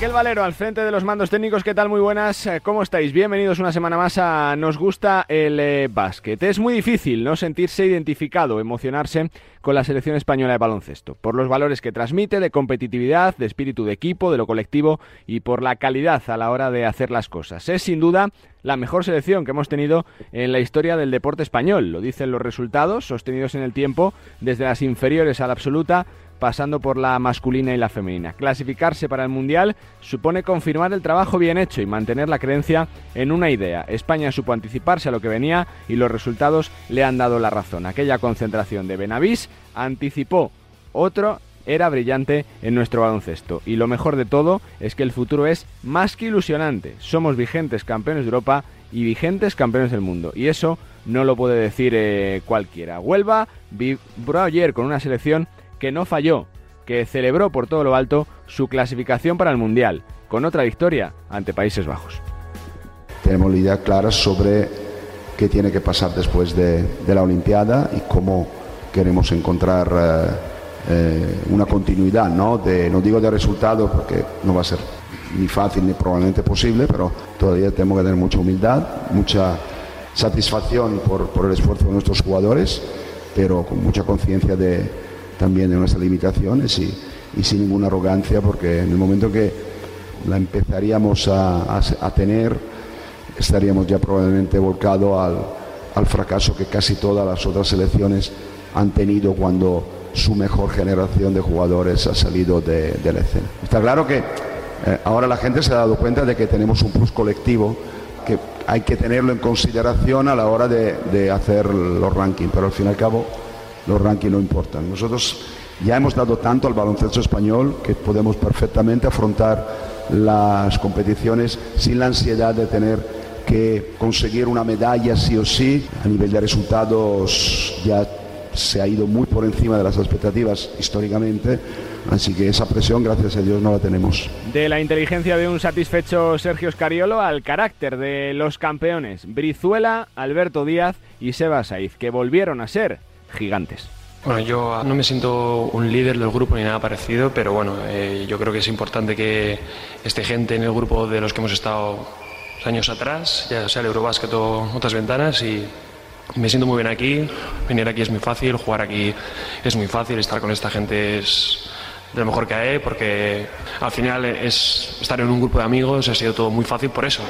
Raquel Valero al frente de los mandos técnicos, ¿qué tal? Muy buenas, eh, ¿cómo estáis? Bienvenidos una semana más a Nos gusta el eh, básquet. Es muy difícil no sentirse identificado, emocionarse con la selección española de baloncesto, por los valores que transmite de competitividad, de espíritu de equipo, de lo colectivo y por la calidad a la hora de hacer las cosas. Es sin duda la mejor selección que hemos tenido en la historia del deporte español, lo dicen los resultados sostenidos en el tiempo, desde las inferiores a la absoluta, pasando por la masculina y la femenina. Clasificarse para el Mundial supone confirmar el trabajo bien hecho y mantener la creencia en una idea. España supo anticiparse a lo que venía y los resultados le han dado la razón. Aquella concentración de Benavís anticipó otro era brillante en nuestro baloncesto. Y lo mejor de todo es que el futuro es más que ilusionante. Somos vigentes campeones de Europa y campeones del mundo. Y eso no lo puede decir eh, cualquiera. Huelva vibró ayer con una selección que no falló, que celebró por todo lo alto su clasificación para el Mundial, con otra victoria ante Países Bajos. Tenemos la idea clara sobre qué tiene que pasar después de, la Olimpiada y cómo queremos encontrar eh, eh, una continuidad, ¿no? De, no digo de resultados porque no va a ser ni fácil ni probablemente posible, pero todavía tenemos que tener mucha humildad, mucha satisfacción por, por el esfuerzo de nuestros jugadores, pero con mucha conciencia de, también de nuestras limitaciones y, sin ninguna arrogancia, porque en el momento que la empezaríamos a, tener, estaríamos ya probablemente volcado al, al, fracaso que casi todas las otras selecciones han tenido cuando su mejor generación de jugadores ha salido de, la escena. Está claro que eh, ahora la gente se ha dado cuenta de que tenemos un plus colectivo que hay que tenerlo en consideración a la hora de, de hacer los rankings, pero al fin y al cabo los rankings no importan. Nosotros ya hemos dado tanto al baloncesto español que podemos perfectamente afrontar las competiciones sin la ansiedad de tener que conseguir una medalla sí o sí. A nivel de resultados ya se ha ido muy por encima de las expectativas históricamente, así que esa presión, gracias a Dios, no la tenemos. De la inteligencia de un satisfecho Sergio Scariolo al carácter de los campeones Brizuela, Alberto Díaz y Seba Saiz, que volvieron a ser gigantes. Bueno, yo no me siento un líder del grupo ni nada parecido, pero bueno, eh, yo creo que es importante que esté gente en el grupo de los que hemos estado años atrás, ya sea el Eurobasket o otras ventanas, y me siento muy bien aquí. Venir aquí es muy fácil, jugar aquí es muy fácil, estar con esta gente es de lo mejor que hay, porque al final es estar en un grupo de amigos, ha sido todo muy fácil por eso.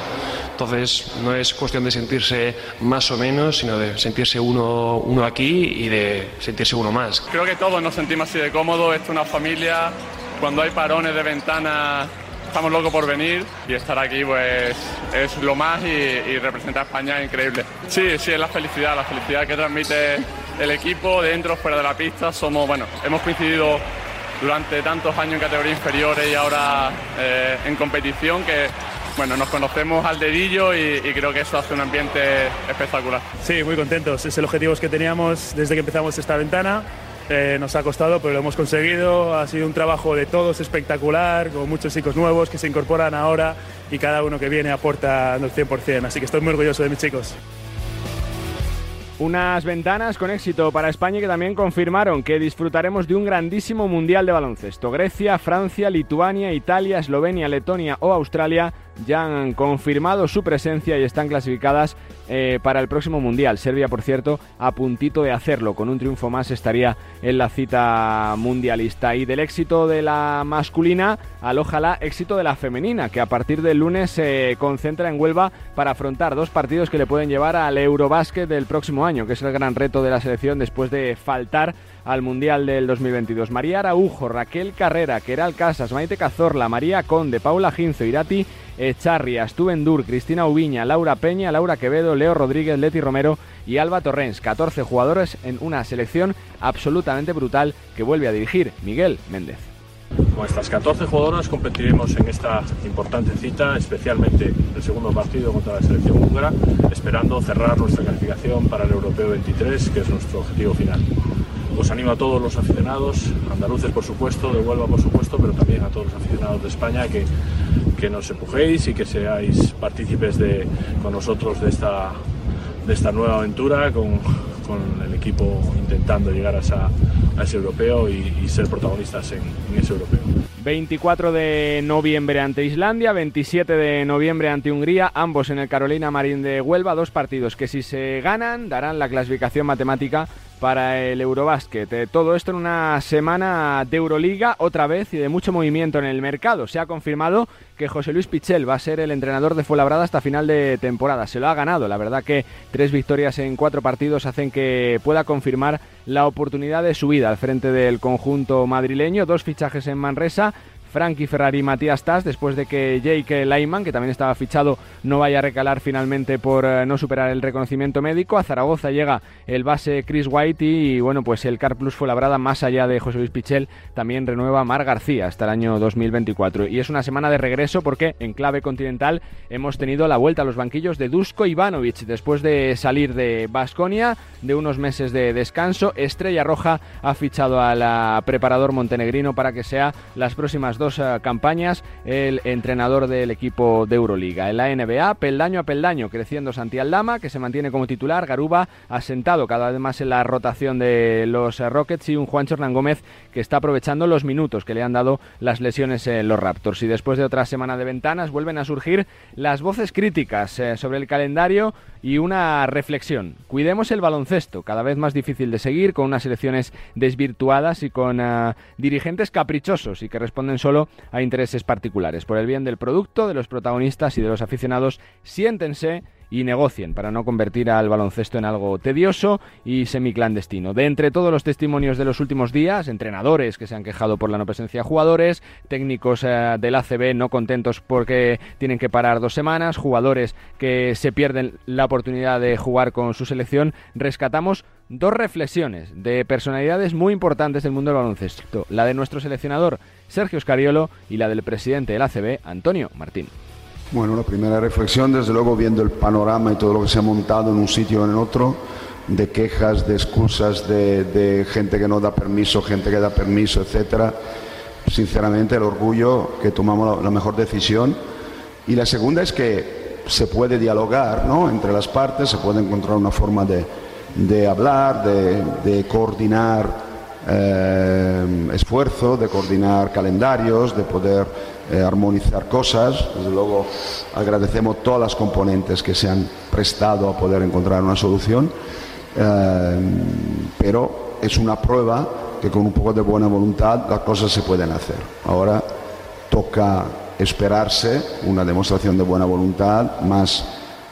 Entonces no es cuestión de sentirse más o menos, sino de sentirse uno, uno aquí y de sentirse uno más. Creo que todos nos sentimos así de cómodos, esto es una familia, cuando hay parones de ventana estamos locos por venir y estar aquí pues es lo más y, y representar a España es increíble. Sí, sí, es la felicidad, la felicidad que transmite el equipo dentro, fuera de la pista. Somos, bueno, hemos coincidido durante tantos años en categoría inferiores y ahora eh, en competición que bueno, nos conocemos al dedillo y, creo que eso hace un ambiente espectacular. Sí, muy contentos. Es el objetivo que teníamos desde que empezamos esta ventana. Eh, nos ha costado, pero lo hemos conseguido. Ha sido un trabajo de todos espectacular, con muchos chicos nuevos que se incorporan ahora y cada uno que viene aporta al 100%. Así que estoy muy orgulloso de mis chicos. Unas ventanas con éxito para España que también confirmaron que disfrutaremos de un grandísimo mundial de baloncesto. Grecia, Francia, Lituania, Italia, Eslovenia, Letonia o Australia ya han confirmado su presencia y están clasificadas eh, para el próximo Mundial. Serbia, por cierto, a puntito de hacerlo. Con un triunfo más estaría en la cita mundialista. Y del éxito de la masculina, al ojalá éxito de la femenina, que a partir del lunes se concentra en Huelva para afrontar dos partidos que le pueden llevar al Eurobásquet del próximo año, que es el gran reto de la selección después de faltar al Mundial del 2022. María Araujo, Raquel Carrera, Keral Casas, Maite Cazorla, María Conde, Paula Ginzo, Irati Echarri, Astubendur, Cristina Ubiña, Laura Peña, Laura Quevedo, Leo Rodríguez, Leti Romero y Alba Torrens. 14 jugadores en una selección absolutamente brutal que vuelve a dirigir Miguel Méndez. Con estas 14 jugadoras competiremos en esta importante cita, especialmente el segundo partido contra la selección húngara, esperando cerrar nuestra calificación para el Europeo 23, que es nuestro objetivo final. Os animo a todos los aficionados, andaluces por supuesto, de Huelva por supuesto, pero también a todos los aficionados de España que, que nos empujéis y que seáis partícipes de, con nosotros de esta, de esta nueva aventura con, con el equipo intentando llegar a, ese europeo y, ser protagonistas en, en, ese europeo. 24 de noviembre ante Islandia, 27 de noviembre ante Hungría, ambos en el Carolina Marín de Huelva, dos partidos que si se ganan darán la clasificación matemática para el Eurobásquet. Eh, todo esto en una semana de Euroliga otra vez y de mucho movimiento en el mercado. Se ha confirmado que José Luis Pichel va a ser el entrenador de Fuenlabrada hasta final de temporada. Se lo ha ganado. La verdad que tres victorias en cuatro partidos hacen que pueda confirmar la oportunidad de su vida al frente del conjunto madrileño. Dos fichajes en Manresa Frankie Ferrari y Matías Tass después de que Jake Lyman, que también estaba fichado, no vaya a recalar finalmente por eh, no superar el reconocimiento médico. A Zaragoza llega el base Chris White y, bueno, pues el Car Plus fue labrada más allá de José Luis Pichel, también renueva Mar García hasta el año 2024. Y es una semana de regreso porque en clave continental hemos tenido la vuelta a los banquillos de Dusko Ivanovic después de salir de Basconia de unos meses de descanso. Estrella Roja ha fichado al preparador montenegrino para que sea las próximas dos eh, campañas el entrenador del equipo de Euroliga. En la NBA, peldaño a peldaño, creciendo Santi Aldama, que se mantiene como titular, Garuba asentado cada vez más en la rotación de los Rockets y un Juancho Hernán Gómez que está aprovechando los minutos que le han dado las lesiones en los Raptors. Y después de otra semana de ventanas vuelven a surgir las voces críticas eh, sobre el calendario y una reflexión. Cuidemos el baloncesto, cada vez más difícil de seguir, con unas elecciones desvirtuadas y con eh, dirigentes caprichosos y que responden solo a intereses particulares. Por el bien del producto, de los protagonistas y de los aficionados, siéntense y negocien para no convertir al baloncesto en algo tedioso y semiclandestino. De entre todos los testimonios de los últimos días, entrenadores que se han quejado por la no presencia de jugadores, técnicos eh, del ACB no contentos porque tienen que parar dos semanas, jugadores que se pierden la oportunidad de jugar con su selección, rescatamos dos reflexiones de personalidades muy importantes del mundo del baloncesto, la de nuestro seleccionador Sergio Scariolo y la del presidente del ACB, Antonio Martín. Bueno, la primera reflexión, desde luego, viendo el panorama y todo lo que se ha montado en un sitio o en otro, de quejas, de excusas, de, gente que no da permiso, gente que da permiso, etcétera. Sinceramente, el orgullo que tomamos la, mejor decisión. Y la segunda es que se puede dialogar ¿no? entre las partes, se puede encontrar una forma de, hablar, de, coordinar eh, esfuerzo, de coordinar calendarios, de poder eh, armonizar cosas. Desde luego agradecemos todas las componentes que se han prestado a poder encontrar una solución, eh, pero es una prueba que con un poco de buena voluntad las cosas se pueden hacer. Ahora toca esperarse una demostración de buena voluntad más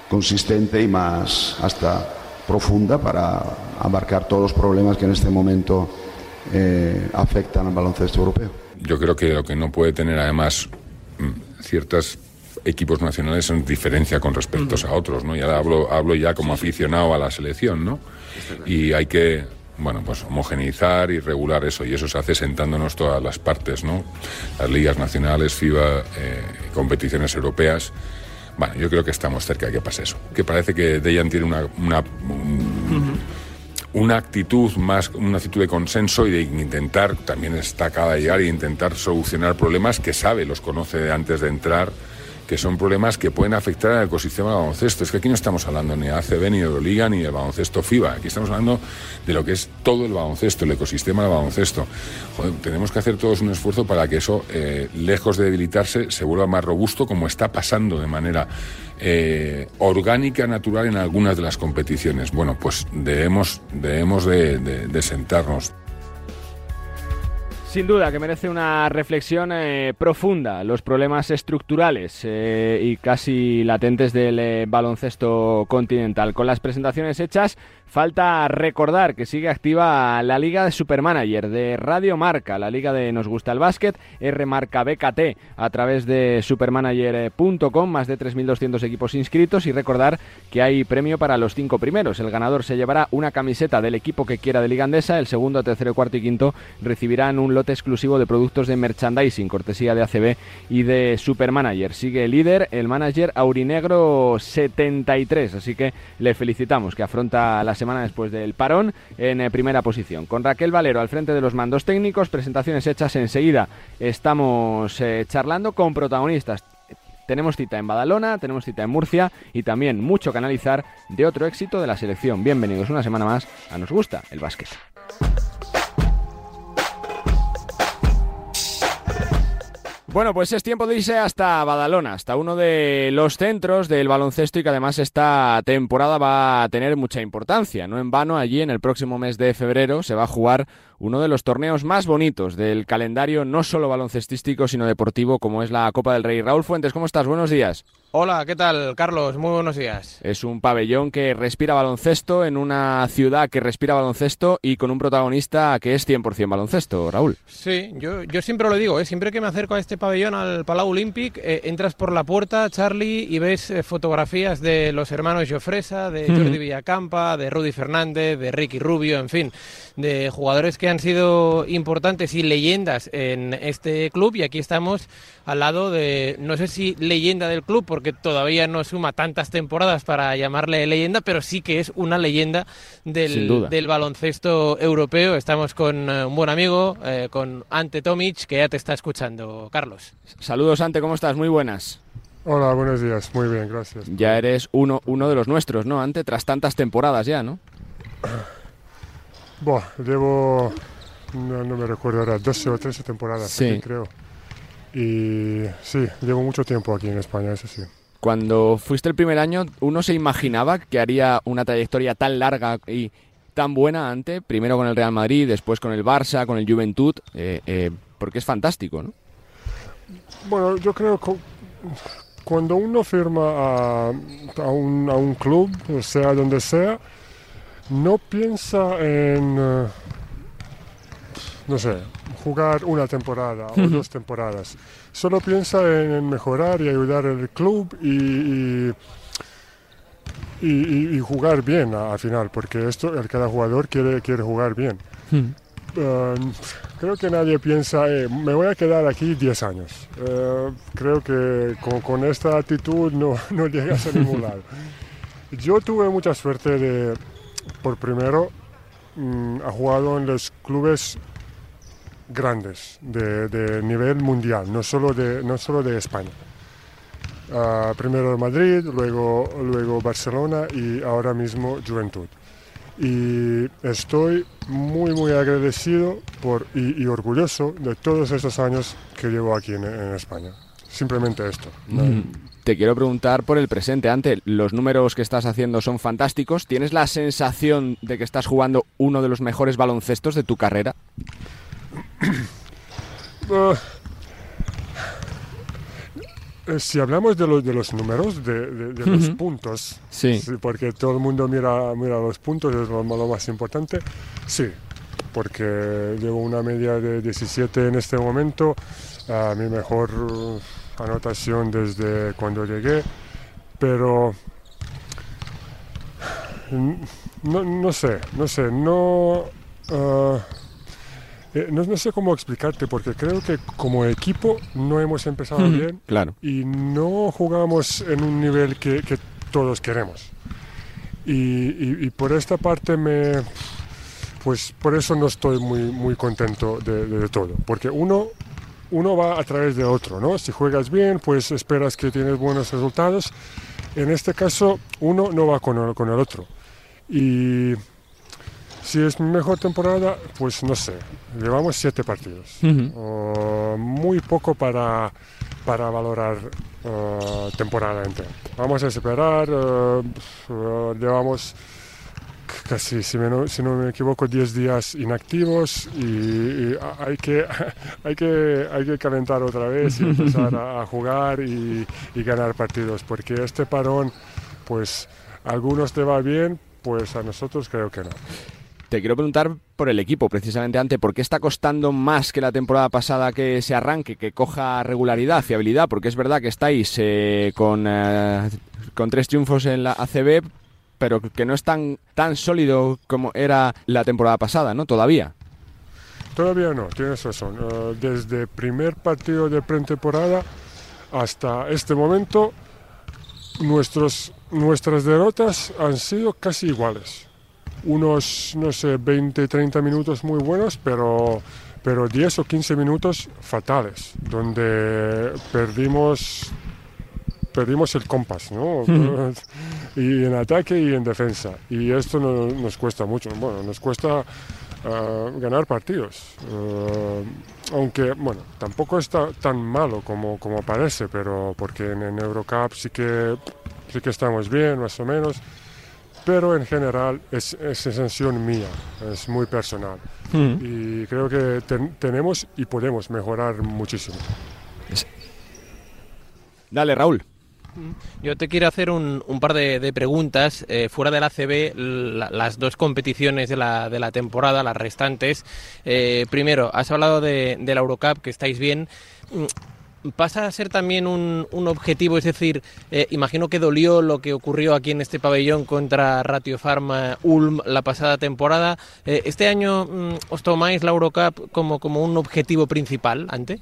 consistente y más hasta profunda para abarcar todos los problemas que en este momento eh, afectan al baloncesto europeo yo creo que lo que no puede tener además mm, ciertos equipos nacionales son diferencia con respecto a otros, ¿no? Y ahora hablo, hablo ya como aficionado a la selección, ¿no? Y hay que, bueno, pues homogeneizar y regular eso, y eso se hace sentándonos todas las partes, ¿no? Las ligas nacionales, FIBA, eh, competiciones europeas. Bueno, yo creo que estamos cerca de que pase eso. Que parece que Dejan tiene una, una una actitud más, una actitud de consenso y de intentar, también está de llegar, y intentar solucionar problemas que sabe, los conoce antes de entrar que son problemas que pueden afectar al ecosistema del baloncesto. Es que aquí no estamos hablando ni de ACB, ni de Euroliga, ni de baloncesto FIBA. Aquí estamos hablando de lo que es todo el baloncesto, el ecosistema del baloncesto. tenemos que hacer todos un esfuerzo para que eso, eh, lejos de debilitarse, se vuelva más robusto, como está pasando de manera eh, orgánica, natural en algunas de las competiciones. Bueno, pues debemos, debemos de sentarnos. Sin duda que merece una reflexión eh, profunda los problemas estructurales eh, y casi latentes del eh, baloncesto continental. Con las presentaciones hechas, Falta recordar que sigue activa la Liga de Supermanager de Radio Marca, la Liga de Nos Gusta el Básquet, Marca BKT, a través de supermanager.com, más de 3.200 equipos inscritos y recordar que hay premio para los cinco primeros. El ganador se llevará una camiseta del equipo que quiera de Liga Andesa, el segundo, tercero, cuarto y quinto recibirán un lote exclusivo de productos de merchandising, cortesía de ACB y de Supermanager. Sigue el líder, el manager Aurinegro 73, así que le felicitamos que afronta las semana después del parón en eh, primera posición. Con Raquel Valero al frente de los mandos técnicos, presentaciones hechas enseguida. Estamos eh, charlando con protagonistas tenemos cita en Badalona, tenemos cita en Murcia y también mucho que analizar de otro éxito de la selección. Bienvenidos una semana más a Nos Gusta el Básquet. Bueno, pues es tiempo de irse hasta Badalona, hasta uno de los centros del baloncesto y que además esta temporada va a tener mucha importancia. No en vano, allí en el próximo mes de febrero se va a jugar uno de los torneos más bonitos del calendario, no solo baloncestístico, sino deportivo, como es la Copa del Rey. Raúl Fuentes, ¿cómo estás? Buenos días. Hola, ¿qué tal, Carlos? Muy buenos días. Es un pabellón que respira baloncesto en una ciudad que respira baloncesto y con un protagonista que es 100% baloncesto, Raúl. Sí, yo, yo siempre lo digo, ¿eh? siempre que me acerco a este pabellón, al Palau Olímpic, eh, entras por la puerta, Charlie, y ves eh, fotografías de los hermanos Jofresa, de Jordi Villacampa, de Rudy Fernández, de Ricky Rubio, en fin, de jugadores que han sido importantes y leyendas en este club y aquí estamos al lado de, no sé si leyenda del club, porque todavía no suma tantas temporadas para llamarle leyenda, pero sí que es una leyenda del, del baloncesto europeo. Estamos con eh, un buen amigo, eh, con Ante Tomic, que ya te está escuchando, Carlos. Saludos, Ante, ¿cómo estás? Muy buenas. Hola, buenos días. Muy bien, gracias. Ya eres uno, uno de los nuestros, ¿no? Ante, tras tantas temporadas ya, ¿no? Buah, llevo, no, no me recuerdo ahora, 12 o 13 temporadas, Sí. aquí, creo. Y sí, llevo mucho tiempo aquí en España, eso sí. Cuando fuiste el primer año, ¿uno se imaginaba que haría una trayectoria tan larga y tan buena ante, primero con el Real Madrid, después con el Barça, con el Juventud? eh, eh, porque es fantástico, ¿no? Bueno, yo creo que cuando uno firma a, a un, a un club, sea donde sea, no piensa en, eh, no sé, jugar una temporada o dos temporadas. Solo piensa en, mejorar y ayudar al club y, y, y- y- y jugar bien al final, porque esto, el- cada jugador quiere, quiere jugar bien. Eh, creo que nadie piensa, eh, me voy a quedar aquí 10 años. Eh, creo que con, con esta actitud no, no llegas a ningún lado. Yo tuve mucha suerte de, por primero, mm, ha jugado en los clubes grandes de, de nivel mundial, no solo de, no solo de España. Ah, primero Madrid, luego, luego Barcelona y ahora mismo Juventud. Y estoy muy, muy agradecido por, y, y orgulloso de todos estos años que llevo aquí en, en España. Simplemente esto. No- Mm. Te quiero preguntar por el presente. Ante, los números que estás haciendo son fantásticos. ¿Tienes la sensación de que estás jugando uno de los mejores baloncestos de tu carrera? Ah, eh, si hablamos de, los de los números, de, de- de los puntos, Sí. porque todo el mundo mira, mira los puntos, es lo, lo más importante, sí, porque llevo una media de 17 en este momento, ah, mi mejor anotación desde cuando llegué, pero no, no sé, no sé, no... ah, eh, no, no sé cómo explicarte, porque creo que como equipo no hemos empezado bien claro. y no jugamos en un nivel que, que todos queremos. Y, y- y por esta parte me... Pues por eso no estoy muy, muy contento de, de- de todo, porque uno, uno va a través de otro, ¿no? Si juegas bien, pues esperas que tienes buenos resultados. En este caso, uno no va con el, con el otro. Y si es mejor temporada, pues no sé, llevamos siete partidos. Ujú. Uh, muy poco para, para valorar uh, temporada entera. Vamos a esperar, uh, uh, llevamos casi, si, me no, si no me equivoco, 10 días inactivos y, y hay, que, hay, que, hay que calentar otra vez y empezar a, a jugar y, y ganar partidos, porque este parón, pues a algunos te va bien, pues a nosotros creo que no. Te quiero preguntar por el equipo, precisamente ante, ¿por qué está costando más que la temporada pasada que se arranque, que coja regularidad, fiabilidad? Porque es verdad que estáis eh, con, eh, con tres triunfos en la ACB, pero que no es tan, tan sólido como era la temporada pasada, ¿no? Todavía. Todavía no, tienes razón. Eh, desde primer partido de pretemporada hasta este momento, nuestros, nuestras derrotas han sido casi iguales. Unos, no sé, 20, 30 minutos muy buenos, pero, pero 10 o 15 minutos fatales, donde perdimos perdimos el compás, ¿no? y en ataque y en defensa. Y esto no, nos cuesta mucho. Bueno, nos cuesta ah, ganar partidos. Ah, aunque, bueno, tampoco está tan malo como, como parece, pero porque en, en Eurocup sí que, sí que estamos bien, más o menos pero en general es, es sensación mía, es muy personal. Mm. Y creo que ten- tenemos y podemos mejorar muchísimo. Dale, Raúl. Yo te quiero hacer un, un par de, de preguntas. Eh, fuera del ACB, la- las dos competiciones de la, de la temporada, las restantes. Eh, primero, has hablado de, de la Eurocup, que estáis bien. ¿Pasa a ser también un, un objetivo? Es decir, eh, imagino que dolió lo que ocurrió aquí en este pabellón contra Ratio Pharma Ulm la pasada temporada. Eh, ¿Este año mm, os tomáis la Eurocup como, como un objetivo principal, ante?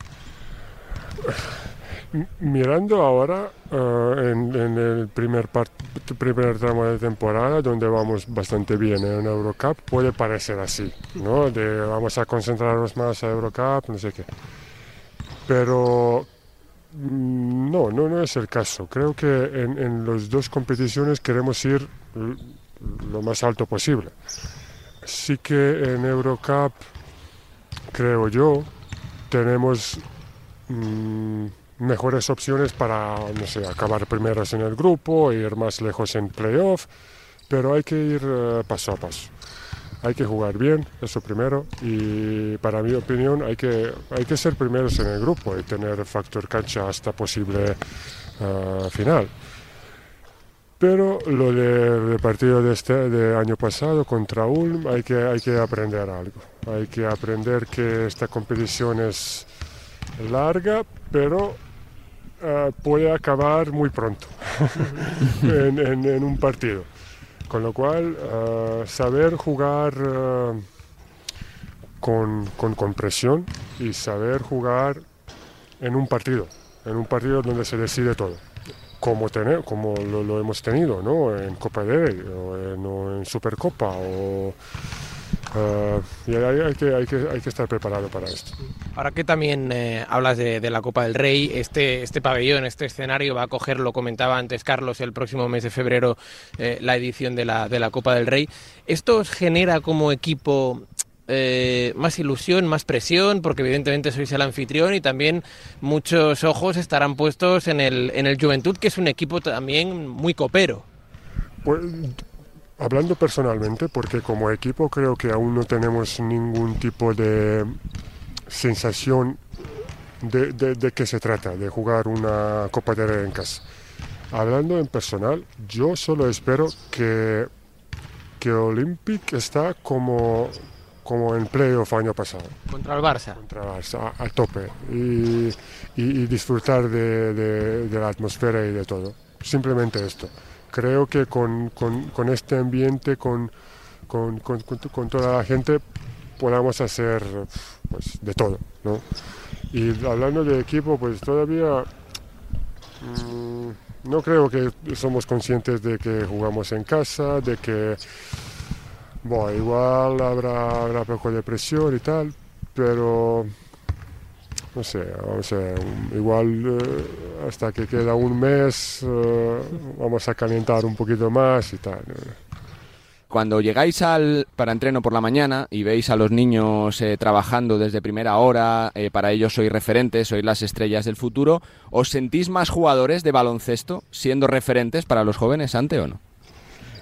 Mirando ahora eh, en, en el primer, part- primer tramo de temporada, donde vamos bastante bien en Eurocup, puede parecer así, ¿no? De vamos a concentrarnos más a Eurocup, no sé qué. Pero mm, no, no, no es el caso. Creo que en, en las dos competiciones queremos ir l- lo más alto posible. Sí que en Eurocup, creo yo, tenemos mm, mejores opciones para, no sé, acabar primeros en el grupo, ir más lejos en playoff, pero hay que ir eh, paso a paso. Hay que jugar bien, eso primero, y para mi opinión hay que, hay que ser primeros en el grupo y tener factor cancha hasta posible eh, final. Pero lo de- del partido de este de año pasado contra Ulm hay que, hay que aprender algo. Hay que aprender que esta competición es larga, pero eh, puede acabar muy pronto en, en- en un partido. Con lo cual, eh, saber jugar eh, con, con, presión y saber jugar en un partido, en un partido donde se decide todo. Como, tener, como lo, hemos tenido ¿no? en Copa del Rey o en, o en Supercopa o, eh, y hay, hay que, hay, que, hay que estar preparado para esto. Ahora que también eh, hablas de, de la Copa del Rey, este, este pabellón, este escenario va a coger, lo comentaba antes Carlos, el próximo mes de febrero eh, la edición de la, de la Copa del Rey. ¿Esto os genera como equipo eh, más ilusión, más presión? Porque evidentemente sois el anfitrión y también muchos ojos estarán puestos en el, en el Juventud, que es un equipo también muy copero. Pues, hablando personalmente, porque como equipo creo que aún no tenemos ningún tipo de sensación de, de, de qué se trata, de jugar una Copa de Rey en casa. Hablando en personal, yo solo espero que, que Olympic está como, como en playoff año pasado. Contra el Barça. Contra el Barça, a, a tope. Y, y, y disfrutar de, de, de la atmósfera y de todo. Simplemente esto creo que con, con, este ambiente, con, con, toda la gente, podamos hacer pues, de todo. ¿no? Y hablando de equipo, pues todavía mmm, no creo que somos conscientes de que jugamos en casa, de que bueno, igual habrá, habrá poco de presión y tal, pero no sé, vamos a igual eh, hasta que queda un mes eh, vamos a calentar un poquito más y tal. Cuando llegáis al para entreno por la mañana y veis a los niños eh, trabajando desde primera hora, para ellos sois referentes, sois las estrellas del futuro, ¿os sentís más jugadores de baloncesto siendo referentes para los jóvenes ante o no?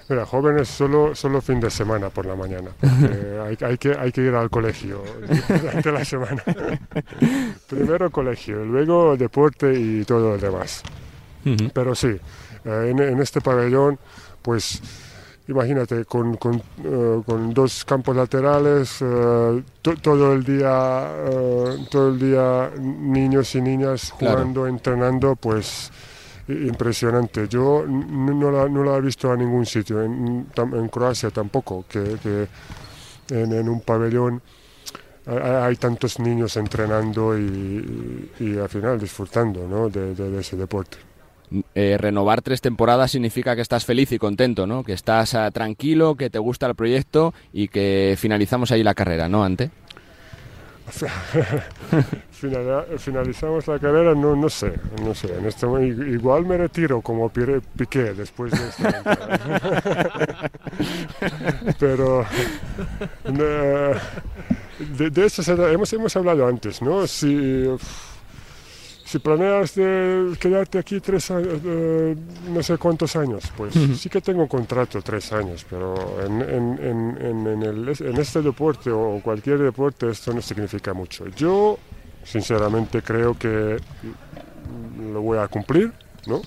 Mira, jóvenes solo, solo fin de semana por la mañana. hay, hay, que, hay que ir al colegio durante la semana. Primero colegio, luego deporte y todo lo demás. Uh -huh. Pero sí, eh, en, en, este pabellón, pues imagínate, con, con, uh, con dos campos laterales, uh, to, todo el día, todo el día niños y niñas jugando, claro. entrenando, pues impresionante. Yo no, la, no la he visto a ningún sitio, en, Croacia tampoco, que, en, un pabellón hay, tantos niños entrenando y, al final disfrutando ¿no? de, ese deporte. Eh, renovar tres temporadas significa que estás feliz y contento, ¿no? Que estás uh, tranquilo, que te gusta el proyecto y que finalizamos ahí la carrera, ¿no, Ante? finalizamos la carrera, no, no sé, no sé. En este igual me retiro como Piqué después de esto. Pero de, eso hemos, hemos hablado antes, ¿no? Si, si planeas de quedarte aquí tres años, eh, no sé cuántos años, pues sí que tengo contrato tres años, pero en, en, en, el, en, este deporte o cualquier deporte esto no significa mucho. Yo, sinceramente, creo que lo voy a cumplir, ¿no?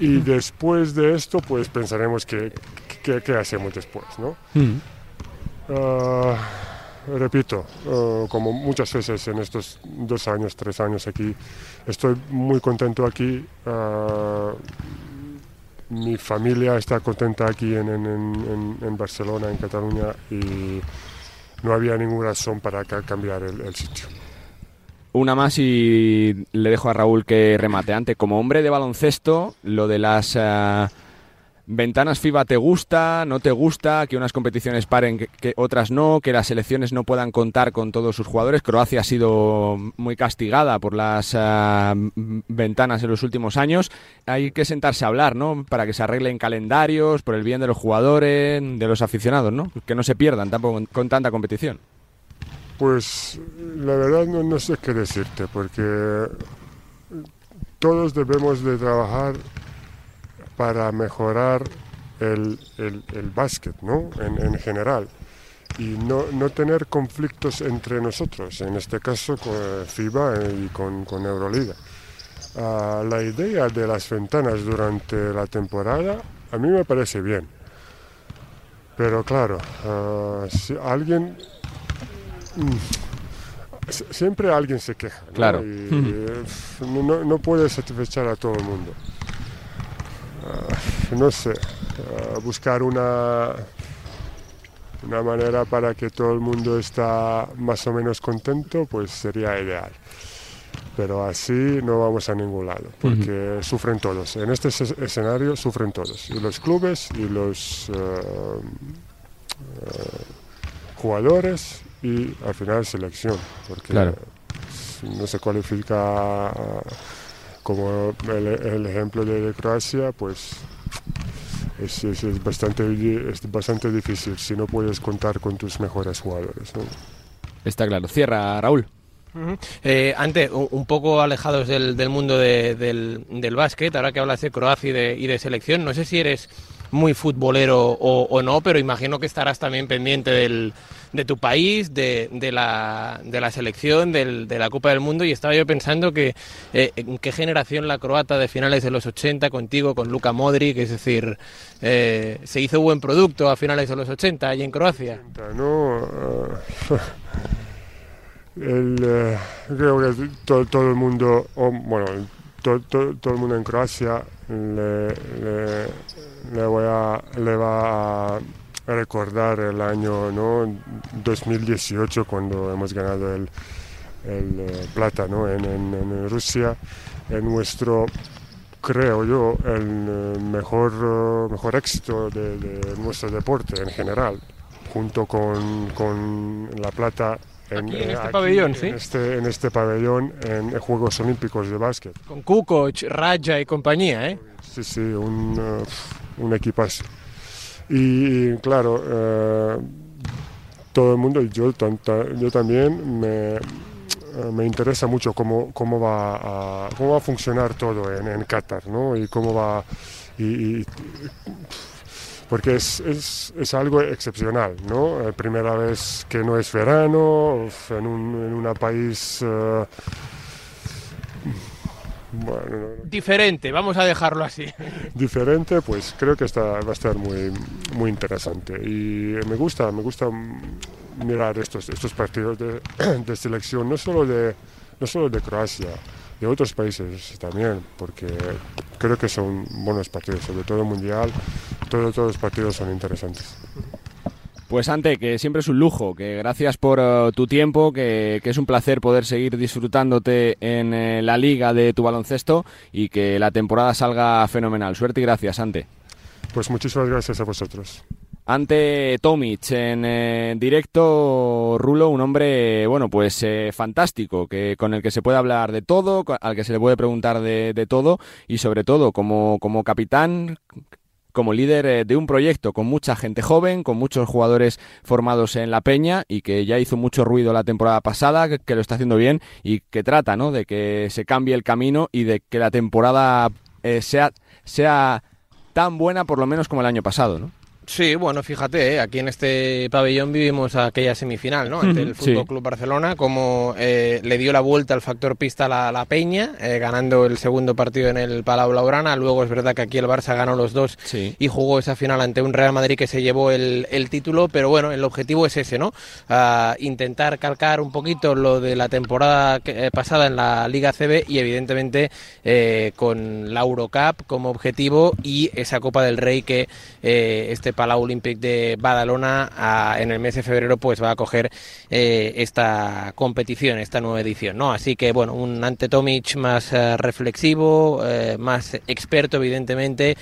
Y después de esto, pues pensaremos qué, qué, hacemos después, ¿no? Repito, eh, como muchas veces en estos dos años, tres años aquí, estoy muy contento aquí. Eh, mi familia está contenta aquí en, en, Barcelona, en Cataluña, y no había ninguna razón para cambiar el, sitio. Una más y le dejo a Raúl que remate. Ante, como hombre de baloncesto, lo de las... Eh, ¿Ventanas FIBA te gusta, no te gusta, que unas competiciones paren, que, otras no, que las selecciones no puedan contar con todos sus jugadores? Croacia ha sido muy castigada por las ah, ventanas en los últimos años. Hay que sentarse a hablar, ¿no? Para que se arreglen calendarios, por el bien de los jugadores, de los aficionados, ¿no? Que no se pierdan tampoco con, tanta competición. Pues la verdad no, no sé qué decirte, porque todos debemos de trabajar para mejorar el, el, básquet ¿no? en, general y no, no, tener conflictos entre nosotros, en este caso con FIBA y con, con Euroliga. Ah, la idea de las ventanas durante la temporada a mí me parece bien, pero claro, ah, si alguien... Mm, siempre alguien se queja claro. y, no, no puede satisfacer a todo el mundo. Ah, no sé, ah, buscar una, una manera para que todo el mundo está más o menos contento, pues sería ideal. Pero así no vamos a ningún lado, porque sufren todos. En este escenario sufren todos, y los clubes, y los ah, jugadores, y al final selección, porque no se cualifica como el, ejemplo de, Croacia, pues es, es, bastante, es bastante difícil si no puedes contar con tus mejores jugadores. Está claro. Cierra, Raúl. Eh, antes, un poco alejados del, mundo del, del, básquet, ahora que hablas de Croacia y de, y de selección, no sé si eres muy futbolero o, no, pero imagino que estarás también pendiente del, de tu país, de, de, la, de la selección, del, de la Copa del Mundo y estaba yo pensando que eh, en qué generación la croata de finales de los 80 contigo, con Luka Modric, es decir, eh, se hizo buen producto a finales de los 80 allí en Croacia. No, el, creo que todo, todo el mundo, bueno, todo, todo, el mundo en Croacia le, voy a, le va a recordar el año ¿no? 2018 cuando hemos ganado el, el eh, plata ¿no? en, en, Rusia. En nuestro, creo yo, el eh, mejor, mejor éxito de, de nuestro deporte en general, junto con, con la plata en, en este pabellón, ¿sí? En este, en este pabellón, en Juegos Olímpicos de Básquet. Con Kukoc, Raja y compañía, ¿eh? Sí, sí, un, uh, un equipazo. Y, claro, uh, todo el mundo, y yo, yo también, me, me interesa mucho cómo, cómo, va a, cómo va a funcionar todo en, Qatar, ¿no? Y cómo va... y, y porque es, es, es, algo excepcional, ¿no? La primera vez que no es verano, en un en una país... Uh, bueno, diferente, vamos a dejarlo así. Diferente, pues creo que está, va a estar muy, muy interesante. Y me gusta, me gusta mirar estos, estos partidos de, de selección, no solo de, no solo de Croacia, de otros países también, porque creo que son buenos partidos, sobre todo mundial, todos los partidos son interesantes. Pues Ante, que siempre es un lujo, que gracias por eh, tu tiempo, que, es un placer poder seguir disfrutándote en eh, la liga de tu baloncesto y que la temporada salga fenomenal. Suerte y gracias, Ante. Pues muchísimas gracias a vosotros. ante Tomic en eh, directo, Rulo, un hombre, bueno, pues eh, fantástico, que con el que se puede hablar de todo, al que se le puede preguntar de, de todo y sobre todo como, como capitán, como líder eh, de un proyecto con mucha gente joven, con muchos jugadores formados en la Peña y que ya hizo mucho ruido la temporada pasada, que, lo está haciendo bien y que trata ¿no? de que se cambie el camino y de que la temporada eh, sea, sea tan buena por lo menos como el año pasado. ¿no? Sí, bueno, fíjate, ¿eh? aquí en este pabellón vivimos aquella semifinal, ¿no? Ante el Fútbol Club Barcelona, como eh, le dio la vuelta al factor pista a la, Peña, eh, ganando el segundo partido en el Palau Blaugrana. Luego es verdad que aquí el Barça ganó los dos y jugó esa final ante un Real Madrid que se llevó el, título, pero bueno, el objetivo es ese, ¿no? intentar calcar un poquito lo de la temporada pasada en la Liga CB y evidentemente con la Eurocup como objetivo y esa Copa del Rey que este Palau Olímpic de Badalona en el mes de febrero pues va a coger eh, esta competición, esta nueva edición, ¿no? Así que bueno, un Ante Tomic más eh, reflexivo, eh, más experto evidentemente,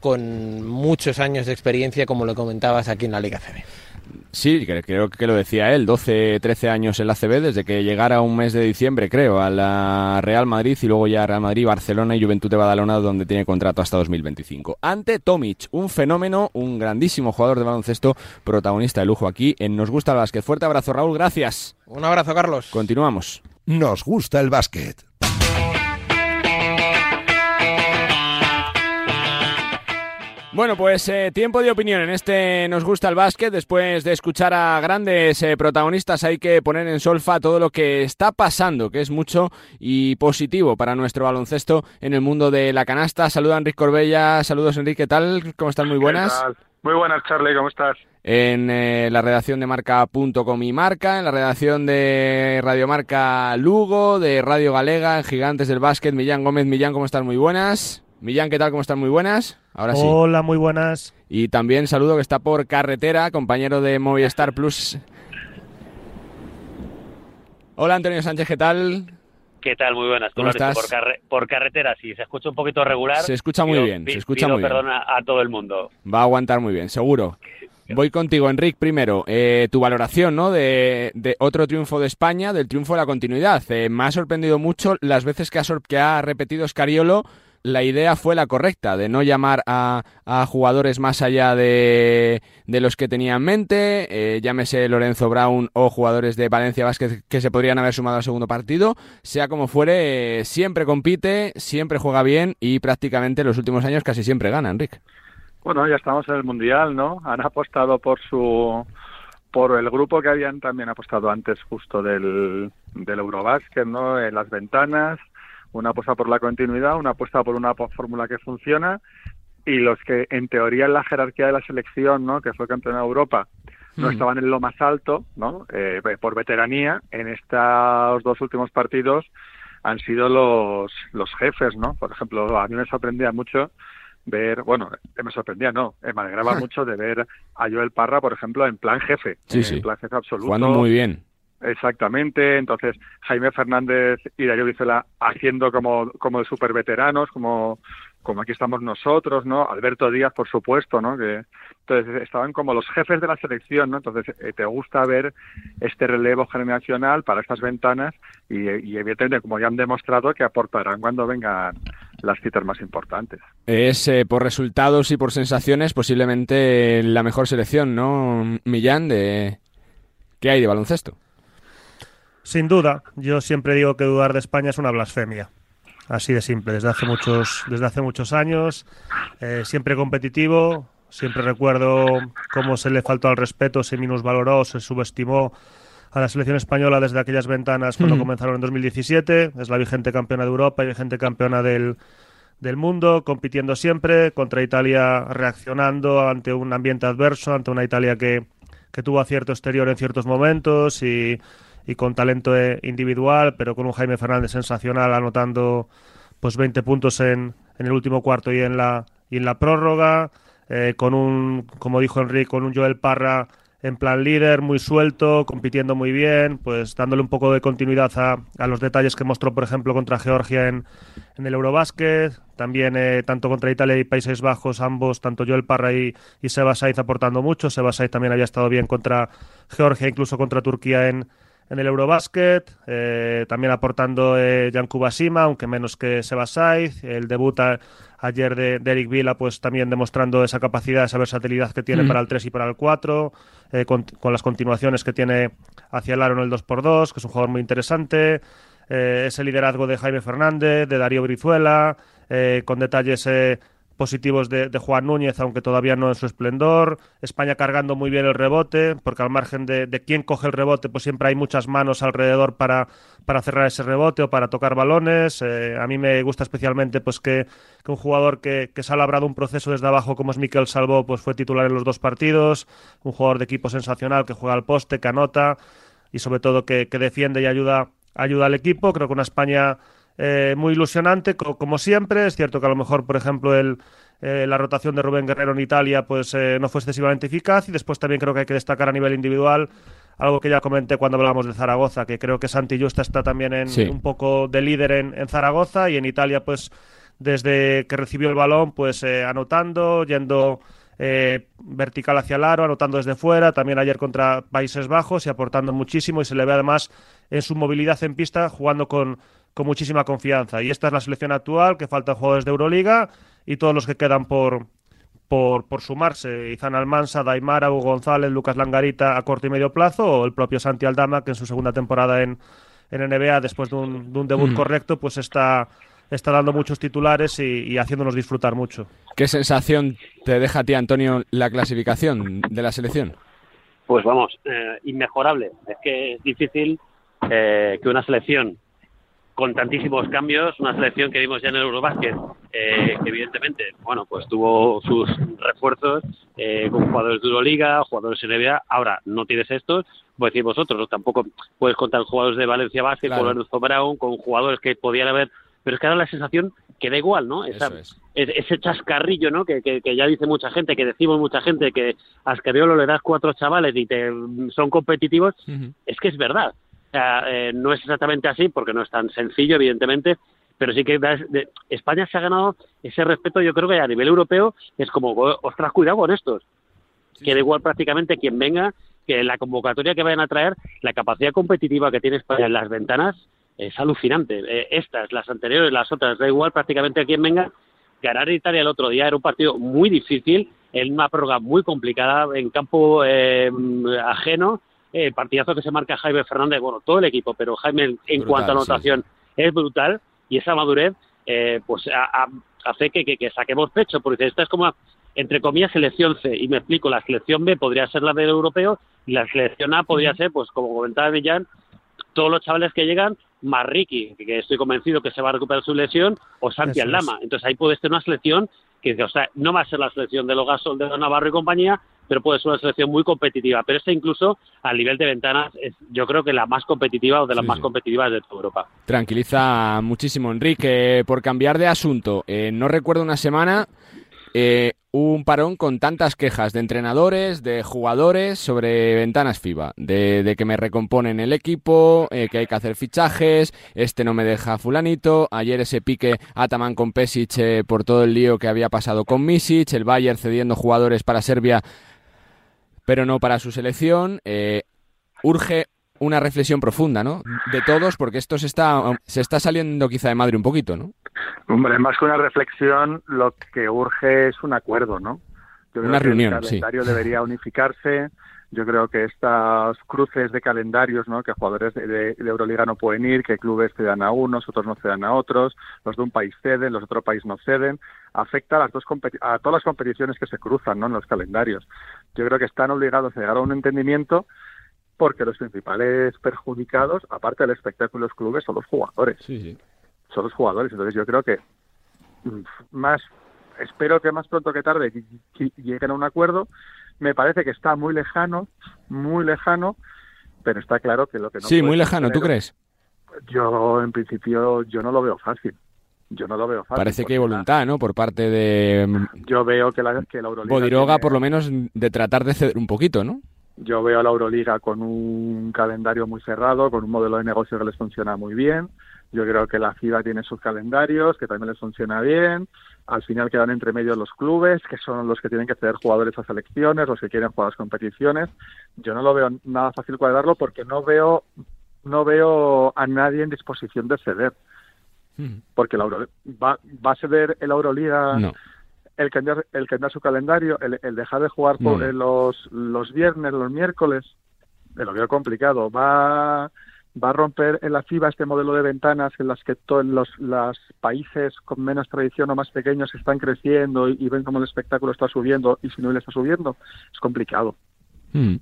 con muchos años de experiencia como lo comentabas aquí en la Liga CB. Sí, creo que lo decía él, 12, 13 años en la CB, desde que llegara un mes de diciembre, creo, a la Real Madrid y luego ya Real Madrid, Barcelona y Juventud de Badalona, donde tiene contrato hasta 2025. Ante Tomic, un fenómeno, un grandísimo jugador de baloncesto, protagonista de lujo aquí en Nos Gusta el Básquet. Fuerte abrazo, Raúl, gracias. Un abrazo, Carlos. Continuamos. Nos gusta el básquet. Bueno, pues eh, tiempo de opinión en este Nos gusta el básquet. Después de escuchar a grandes eh, protagonistas hay que poner en solfa todo lo que está pasando, que es mucho y positivo para nuestro baloncesto en el mundo de la canasta. Saluda a Enrique Corbella, saludos Enrique, ¿qué tal? ¿Cómo están? Muy buenas. Muy buenas, Charlie, ¿cómo estás? En eh, la redacción de marca.com y marca, en la redacción de Radio Marca Lugo, de Radio Galega, en Gigantes del Básquet, Millán Gómez. Millán, ¿cómo están? Muy buenas. Millán, ¿qué tal? ¿Cómo están? Muy buenas. Ahora sí. Hola, muy buenas. Y también saludo que está por carretera, compañero de Movistar Plus. Hola, Antonio Sánchez, ¿qué tal? ¿Qué tal? Muy buenas. ¿Cómo estás? Por, carretera, sí, se escucha un poquito regular. Se escucha muy bien, se escucha muy perdón a, todo el mundo. Va a aguantar muy bien, seguro. Voy contigo, Enric, primero. Eh, tu valoración, ¿no? De, otro triunfo de España, del triunfo de la continuidad. Eh, me ha sorprendido mucho las veces que ha, que ha repetido Scariolo la idea fue la correcta, de no llamar a, jugadores más allá de, los que tenía en mente, eh, llámese Lorenzo Brown o jugadores de Valencia Vázquez que se podrían haber sumado al segundo partido, sea como fuere, siempre compite, siempre juega bien y prácticamente en los últimos años casi siempre gana, Enrique. Bueno, ya estamos en el Mundial, ¿no? Han apostado por su por el grupo que habían también apostado antes justo del, Eurobásquet, ¿no? En las ventanas, una apuesta por la continuidad, una apuesta por una fórmula que funciona y los que en teoría en la jerarquía de la selección, ¿no? que fue campeón de Europa, no estaban en lo más alto, ¿no? Eh, por veteranía, en estos dos últimos partidos han sido los, los jefes, ¿no? Por ejemplo, a mí me sorprendía mucho ver, bueno, eh, me sorprendía, no, eh, me alegraba mucho de ver a Joel Parra, por ejemplo, en plan jefe, en plan jefe absoluto. Jugando muy bien. Exactamente, entonces Jaime Fernández y Darío Vicela haciendo como, como de super veteranos, como, como aquí estamos nosotros, ¿no? Alberto Díaz, por supuesto, ¿no? Que, entonces estaban como los jefes de la selección, ¿no? Entonces eh, te gusta ver este relevo generacional para estas ventanas y, evidentemente, como ya han demostrado, que aportarán cuando vengan las citas más importantes. Es eh, por resultados y por sensaciones posiblemente la mejor selección, ¿no? Millán, de... ¿Qué hay de baloncesto? Sin duda, yo siempre digo que dudar de España es una blasfemia. Así de simple, desde hace muchos, desde hace muchos años, eh, siempre competitivo, siempre recuerdo cómo se le faltó al respeto, se minusvaloró, se subestimó a la selección española desde aquellas ventanas cuando comenzaron en 2017. Es la vigente campeona de Europa y vigente campeona del, del mundo, compitiendo siempre, contra Italia reaccionando ante un ambiente adverso, ante una Italia que, que tuvo acierto exterior en ciertos momentos y y con talento eh, individual, pero con un Jaime Fernández sensacional anotando pues 20 puntos en, en el último cuarto y en la, y en la prórroga, eh, con un, como dijo Enrique, con un Joel Parra en plan líder, muy suelto, compitiendo muy bien, pues dándole un poco de continuidad a, a los detalles que mostró, por ejemplo, contra Georgia en, en el Eurobásquet, también eh, tanto contra Italia y Países Bajos, ambos, tanto Joel Parra y, y Seba Saiz aportando mucho. Seba Saiz también había estado bien contra Georgia, incluso contra Turquía en, en el Eurobasket, eh, también aportando eh, Jan Kubasima, aunque menos que Seba Saiz, el debut a, ayer de, de, Eric Vila, pues también demostrando esa capacidad, esa versatilidad que tiene mm. para el 3 y para el 4, eh, con, con, las continuaciones que tiene hacia el aro en el 2x2, que es un jugador muy interesante, eh, ese liderazgo de Jaime Fernández, de Darío Brizuela, con detalles positivos de, Juan Núñez, aunque todavía no en su esplendor. España cargando muy bien el rebote, porque al margen de, quién coge el rebote, pues siempre hay muchas manos alrededor para, para cerrar ese rebote o para tocar balones. Eh, a mí me gusta especialmente pues que, un jugador que, que, se ha labrado un proceso desde abajo, como es Miquel Salvo, pues fue titular en los dos partidos. Un jugador de equipo sensacional que juega al poste, que anota y sobre todo que, que defiende y ayuda, ayuda al equipo. Creo que una España eh, muy ilusionante, co como siempre. Es cierto que a lo mejor, por ejemplo, el, eh, la rotación de Rubén Guerrero en Italia pues eh, no fue excesivamente eficaz y después también creo que hay que destacar a nivel individual algo que ya comenté cuando hablábamos de Zaragoza, que creo que Santi Justa está también en sí. un poco de líder en, en, Zaragoza y en Italia pues desde que recibió el balón pues eh, anotando, yendo eh, vertical hacia el aro, anotando desde fuera, también ayer contra Países Bajos y aportando muchísimo y se le ve además en su movilidad en pista jugando con, con muchísima confianza. Y esta es la selección actual, que faltan jugadores de Euroliga y todos los que quedan por, por, por sumarse. Izan Almansa, Daimara, Hugo González, Lucas Langarita a corto y medio plazo, o el propio Santi Aldama, que en su segunda temporada en, en NBA, después de un, de un debut mm. correcto, pues está, está dando muchos titulares y, y, haciéndonos disfrutar mucho. ¿Qué sensación te deja a ti, Antonio, la clasificación de la selección? Pues vamos, eh, inmejorable. Es que es difícil eh, que una selección con tantísimos cambios, una selección que vimos ya en el Eurobásquet, eh, que evidentemente, bueno, pues tuvo sus refuerzos eh, con jugadores de Euroliga, jugadores en NBA, ahora no tienes estos, pues decir vosotros, tampoco puedes contar jugadores de Valencia Basket, claro. con Lorenzo Brown, con jugadores que podían haber, pero es que ahora la sensación que da igual, ¿no? Esa, es. Ese chascarrillo, ¿no? Que, que, que, ya dice mucha gente, que decimos mucha gente, que a Ascariolo le das cuatro chavales y te son competitivos, uh -huh. es que es verdad. O sea, eh, no es exactamente así porque no es tan sencillo, evidentemente, pero sí que España se ha ganado ese respeto, yo creo que a nivel europeo es como, ostras, cuidado con estos. Sí. Que da igual prácticamente quien venga, que la convocatoria que vayan a traer, la capacidad competitiva que tiene España en las ventanas es alucinante. Eh, estas, las anteriores, las otras, da igual prácticamente a quien venga. Ganar Italia el otro día era un partido muy difícil, en una prórroga muy complicada, en campo eh, ajeno, el partidazo que se marca Jaime Fernández, bueno, todo el equipo, pero Jaime en brutal, cuanto a anotación sí. es brutal y esa madurez eh, pues a, a, hace que, que, que, saquemos pecho, porque esta es como, entre comillas, selección C, y me explico, la selección B podría ser la del europeo y la selección A podría ser, pues como comentaba Millán, todos los chavales que llegan, más Ricky, que estoy convencido que se va a recuperar su lesión, o Santi Aldama. Entonces ahí puede ser una selección que, o sea, no va a ser la selección de Logasol, de Navarro y compañía, pero puede ser una selección muy competitiva. Pero esta incluso al nivel de ventanas es yo creo que la más competitiva o de las sí, más sí. competitivas de toda Europa. Tranquiliza muchísimo, Enrique. Por cambiar de asunto, eh, no recuerdo una semana eh, un parón con tantas quejas de entrenadores, de jugadores sobre ventanas FIBA, de, que me recomponen el equipo, eh, que hay que hacer fichajes, este no me deja fulanito, ayer ese pique Ataman con Pesic eh, por todo el lío que había pasado con Misic, el Bayern cediendo jugadores para Serbia pero no para su selección. Eh, urge una reflexión profunda, ¿no? De todos, porque esto se está, se está saliendo quizá de madre un poquito, ¿no? Hombre, más que una reflexión, lo que urge es un acuerdo, ¿no? Yo una creo reunión, que el calendario sí. debería unificarse. Yo creo que estos cruces de calendarios, ¿no? que jugadores de, de, de, Euroliga no pueden ir, que clubes cedan a unos, otros no cedan a otros, los de un país ceden, los de otro país no ceden, afecta a, las dos a todas las competiciones que se cruzan ¿no? en los calendarios. Yo creo que están obligados a llegar a un entendimiento porque los principales perjudicados, aparte del espectáculo de los clubes, son los jugadores. Sí, sí. Son los jugadores. Entonces yo creo que mm, más, espero que más pronto que tarde lleguen a un acuerdo me parece que está muy lejano, muy lejano, pero está claro que lo que no. Sí, muy lejano, ¿tú crees? Yo, en principio, yo no lo veo fácil. Yo no lo veo fácil. Parece que hay voluntad, ¿no? Por parte de. Yo veo que la, que la Euroliga. Bodiroga, tiene... por lo menos, de tratar de ceder un poquito, ¿no? Yo veo a la Euroliga con un calendario muy cerrado, con un modelo de negocio que les funciona muy bien. Yo creo que la FIBA tiene sus calendarios, que también les funciona bien. Al final quedan entre medio los clubes, que son los que tienen que ceder jugadores a selecciones, los que quieren jugar las competiciones. Yo no lo veo nada fácil cuadrarlo porque no veo, no veo a nadie en disposición de ceder. Porque la Euro, va, va a ceder el Euroliga No. El cambiar, el cambiar su calendario, el, el dejar de jugar por, No. eh, los, los viernes, los miércoles, me lo veo complicado. Va, va a romper en la FIBA este modelo de ventanas en las que todos los, los países con menos tradición o más pequeños están creciendo y, y ven cómo el espectáculo está subiendo y si no le está subiendo. Es complicado. Hmm.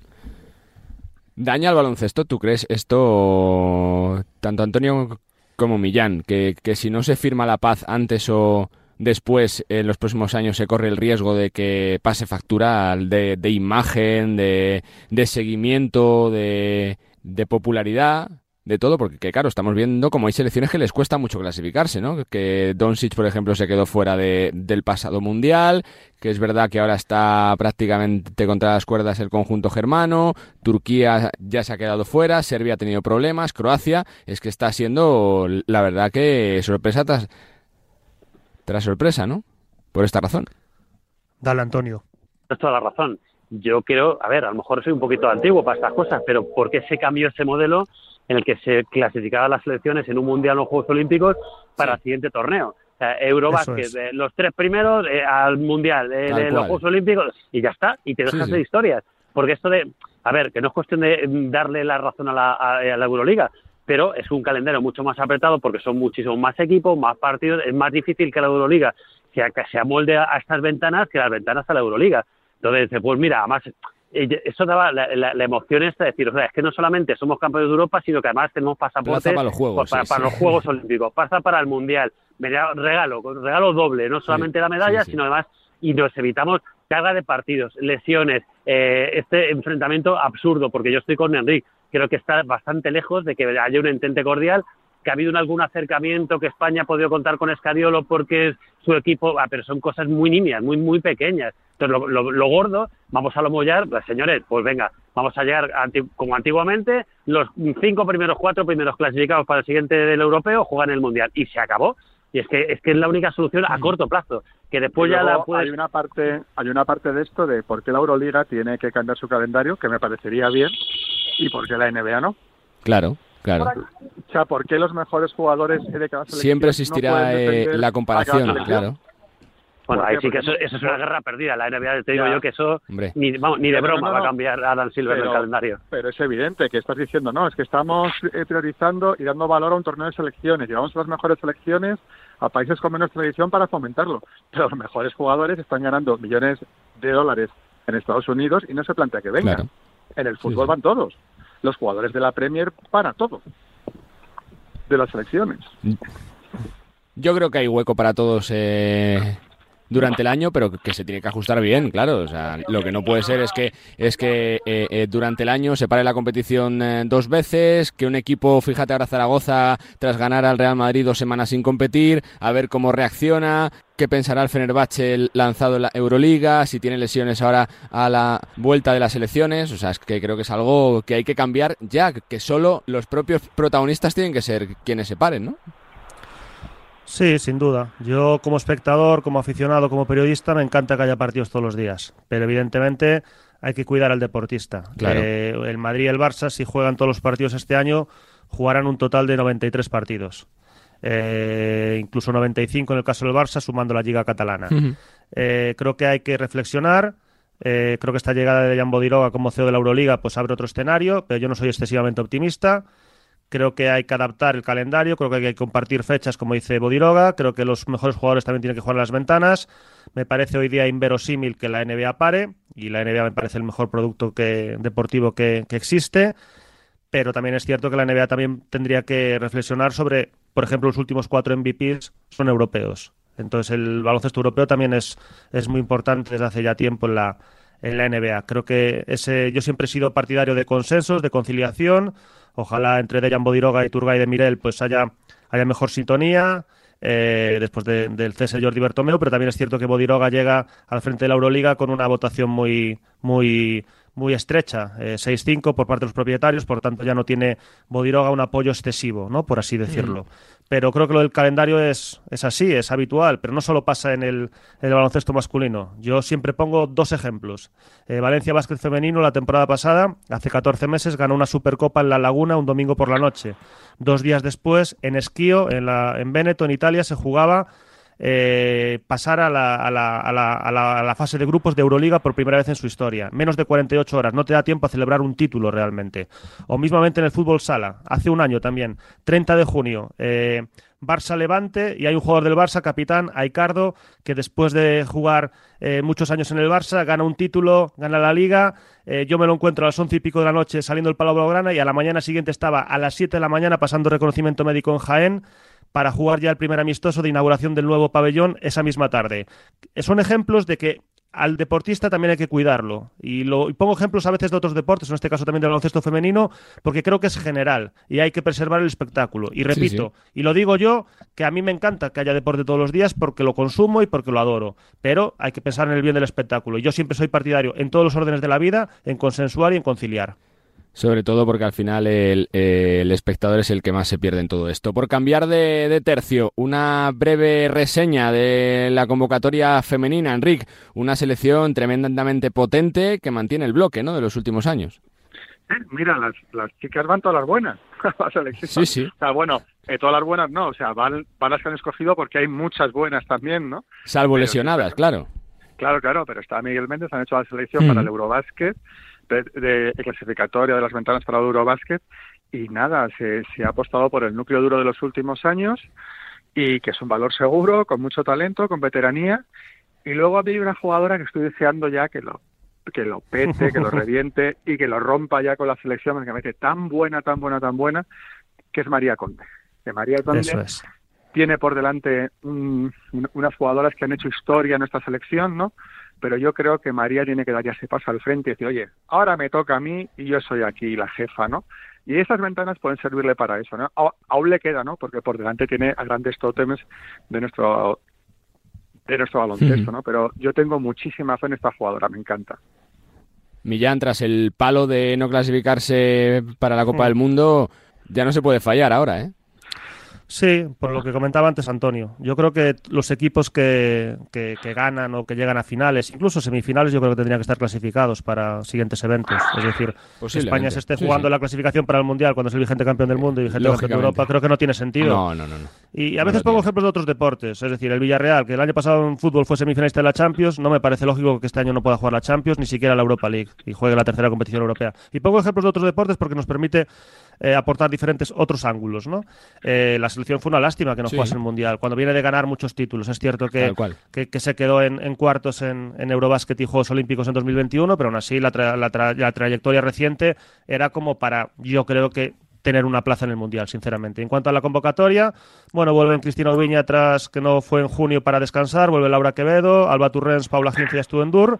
¿Daña al baloncesto? ¿Tú crees esto, tanto Antonio como Millán, que, que si no se firma la paz antes o después, en los próximos años, se corre el riesgo de que pase factura de, imagen, de, de seguimiento, de, de popularidad? De todo, porque que, claro, estamos viendo como hay selecciones que les cuesta mucho clasificarse, ¿no? Que Doncic, por ejemplo, se quedó fuera de- del pasado mundial, que es verdad que ahora está prácticamente contra las cuerdas el conjunto germano, Turquía ya se ha quedado fuera, Serbia ha tenido problemas, Croacia, es que está siendo, la verdad que sorpresa tras sorpresa, ¿no? Por esta razón. Dale, Antonio. Tienes toda la razón. Yo quiero, a ver, a lo mejor soy un poquito antiguo para estas cosas, pero ¿por qué se cambió ese modelo en el que se clasificaban las selecciones en un mundial o Juegos Olímpicos para el siguiente torneo? O sea, Eurobásquet, es. eh, los tres primeros eh, al mundial, eh, los. Juegos Olímpicos y ya está, y te Sí, dejas sí. de historias. Porque esto de, a ver, que no es cuestión de darle la razón a la, a- a la Euroliga, pero es un calendario mucho más apretado porque son muchísimos más equipos, más partidos, es más difícil que la Euroliga se, que se amolde a, estas ventanas que las ventanas a la Euroliga. Entonces, pues mira, además, eh, eso daba la, la- la emoción esta de decir, o sea, es que no solamente somos campeones de Europa, sino que además tenemos pasaportes para los Juegos, pues, para, sí, para sí. los Juegos Olímpicos, pasa para el Mundial, regalo, regalo doble, no solamente la medalla, sino además, y nos evitamos carga de partidos, lesiones, eh, este enfrentamiento absurdo, porque yo estoy con Enrique, creo que está bastante lejos de que haya un entente cordial, que ha habido algún acercamiento, que España ha podido contar con Escariolo porque es su equipo, ah, pero son cosas muy nimias, muy muy pequeñas. Entonces, lo, lo- lo gordo, vamos a lo mollar, pues, señores, pues venga, vamos a llegar anti- como antiguamente, los cinco primeros, cuatro primeros clasificados para el siguiente del europeo juegan el Mundial, y se acabó. Y es que es que es la única solución a corto plazo, que después ya la luego puedes... hay una parte hay una parte de esto de por qué la Euroliga tiene que cambiar su calendario que me parecería bien y por qué la NBA no Claro, claro. o sea por qué los mejores jugadores de cada selección Siempre no existirá pueden eh, la comparación, claro. Bueno, ¿Por ahí sí que eso, eso es una guerra perdida. La NBA, te digo Ya. yo que eso Hombre. ni, vamos, ni de Pero broma no, no, va a no. cambiar Adam Silver Pero- el calendario. Pero es evidente que estás diciendo, no, es que estamos eh, priorizando y dando valor a un torneo de selecciones. Llevamos las mejores selecciones a países con menos tradición para fomentarlo. Pero los mejores jugadores están ganando millones de dólares en Estados Unidos y no se plantea que vengan. Claro. En el fútbol van todos. Los jugadores de la Premier para todo. De las selecciones. Yo creo que hay hueco para todos eh, durante el año, pero que se tiene que ajustar bien, claro. O sea, lo que no puede ser es que es que eh, eh, durante el año se pare la competición eh, dos veces, que un equipo, fíjate ahora Zaragoza, tras ganar al Real Madrid dos semanas sin competir, a ver cómo reacciona, qué pensará el Fenerbahce lanzado en la Euroliga, si tiene lesiones ahora a la vuelta de las elecciones. O sea, es que creo que es algo que hay que cambiar ya, que solo los propios protagonistas tienen que ser quienes se paren, ¿no? Sí, sin duda. Yo como espectador, como aficionado, como periodista, me encanta que haya partidos todos los días. Pero evidentemente hay que cuidar al deportista. Claro. Eh, el Madrid y el Barça, si juegan todos los partidos este año, jugarán un total de 93 partidos. Eh, incluso 95 en el caso del Barça, sumando la Liga Catalana. Eh, creo que hay que reflexionar. Eh, creo que esta llegada de Jan Bodiroga como CEO de la Euroliga pues abre otro escenario, pero yo no soy excesivamente optimista. Creo que hay que adaptar el calendario, creo que hay que compartir fechas, como dice Bodiroga. Creo que los mejores jugadores también tienen que jugar en las ventanas. Me parece hoy día inverosímil que la NBA pare, y la NBA me parece el mejor producto que, deportivo que, que existe. Pero también es cierto que la NBA también tendría que reflexionar sobre, por ejemplo, los últimos cuatro MVPs son europeos. Entonces el baloncesto europeo también es, es muy importante desde hace ya tiempo en la, en la NBA. Creo que ese, yo siempre he sido partidario de consensos, de conciliación. Ojalá entre Dejan Bodiroga y Turgay de Mirel pues haya, haya mejor sintonía. eh, después de- del cese Jordi Bertomeu, pero también es cierto que Bodiroga llega al frente de la Euroliga con una votación muy, muy, muy estrecha, 6-5 por parte de los propietarios, por tanto ya no tiene Bodiroga un apoyo excesivo, ¿no? por así decirlo. Pero creo que lo del calendario es, es así, es habitual, pero no solo pasa en el, en el baloncesto masculino. Yo siempre pongo dos ejemplos. Valencia Básquet Femenino la temporada pasada, hace 14 meses, ganó una Supercopa en La Laguna un domingo por la noche. Dos días después, en Esquío, en, la, en Veneto, en Italia, se jugaba eh, pasar a la, a, la, a, la, a la, fase de grupos de Euroliga por primera vez en su historia. Menos de 48 horas, no te da tiempo a celebrar un título realmente. O mismamente en el fútbol sala, hace un año también, 30 de junio. Eh, Barça Levante y hay un jugador del Barça, capitán Aicardo, que después de jugar eh, muchos años en el Barça gana un título, gana la liga. Yo me lo encuentro a las once y pico de la noche saliendo del Palau Blaugrana y a la mañana siguiente estaba a las 7 de la mañana pasando reconocimiento médico en Jaén para jugar ya el primer amistoso de inauguración del nuevo pabellón esa misma tarde. Son ejemplos de que al deportista también hay que cuidarlo. Y, lo, pongo ejemplos a veces de otros deportes, en este caso también del baloncesto femenino, porque creo que es general y hay que preservar el espectáculo. Y repito, y lo digo yo, que a mí me encanta que haya deporte todos los días porque lo consumo y porque lo adoro. Pero hay que pensar en el bien del espectáculo. Y yo siempre soy partidario en todos los órdenes de la vida, en consensuar y en conciliar. Sobre todo porque al final el, espectador es el que más se pierde en todo esto. Por cambiar de, tercio, una breve reseña de la convocatoria femenina, Enrique. Una selección tremendamente potente que mantiene el bloque ¿no? de los últimos años. Mira, las, las chicas van todas las buenas. sí, sí. O sea, bueno, eh, todas las buenas no, o sea, van, van las que han escogido porque hay muchas buenas también, ¿no? Salvo lesionadas, claro. Claro, claro, pero está Miguel Méndez, han hecho la selección para el Eurobásquet de, clasificatoria de las ventanas para el Eurobásquet y nada, se, ha apostado por el núcleo duro de los últimos años y que es un valor seguro, con mucho talento, con veteranía. Y luego había una jugadora que estoy deseando ya que lo que lo pete, que lo reviente y que lo rompa ya con la selección, que mete tan buena, tan buena, tan buena, que es María Conde. Que María Conde tiene por delante unas jugadoras que han hecho historia en esta selección, ¿no? Pero yo creo que María tiene que dar ya ese paso al frente y decir, oye, ahora me toca a mí y yo soy aquí la jefa, ¿no? Y esas ventanas pueden servirle para eso, ¿no? aún le queda, ¿no? Porque por delante tiene a grandes tótemes de nuestro de nuestro baloncesto, ¿no? Pero yo tengo muchísima fe en esta jugadora, me encanta. Millán, tras el palo de no clasificarse para la Copa del Mundo, ya no se puede fallar ahora, ¿eh? Sí, por lo que comentaba antes Antonio. Yo creo que los equipos que, que, ganan o que llegan a finales, incluso semifinales, yo creo que tendrían que estar clasificados para siguientes eventos. Es decir, que España se esté jugando la clasificación para el Mundial cuando es el vigente campeón del mundo y vigente campeón de Europa, creo que no tiene sentido. No, no, no. Y a veces pongo ejemplos de otros deportes. Es decir, el Villarreal, que el año pasado en fútbol fue semifinalista de la Champions, no me parece lógico que este año no pueda jugar la Champions, ni siquiera la Europa League, y juegue la tercera competición europea. Y pongo ejemplos de otros deportes porque nos permite eh, aportar diferentes otros ángulos, ¿no? Eh, la selección fue una lástima que no jugase el Mundial, cuando viene de ganar muchos títulos. Es cierto que, que, se quedó en, cuartos en, en, Eurobásquet y Juegos Olímpicos en 2021, pero aún así la, la, trayectoria reciente era como para, yo creo que tener una plaza en el Mundial, sinceramente. En cuanto a la convocatoria, bueno, vuelven Cristina Ubiña atrás, que no fue en junio para descansar, vuelve Laura Quevedo, Alba Turrens, Paula Gincia y Dur.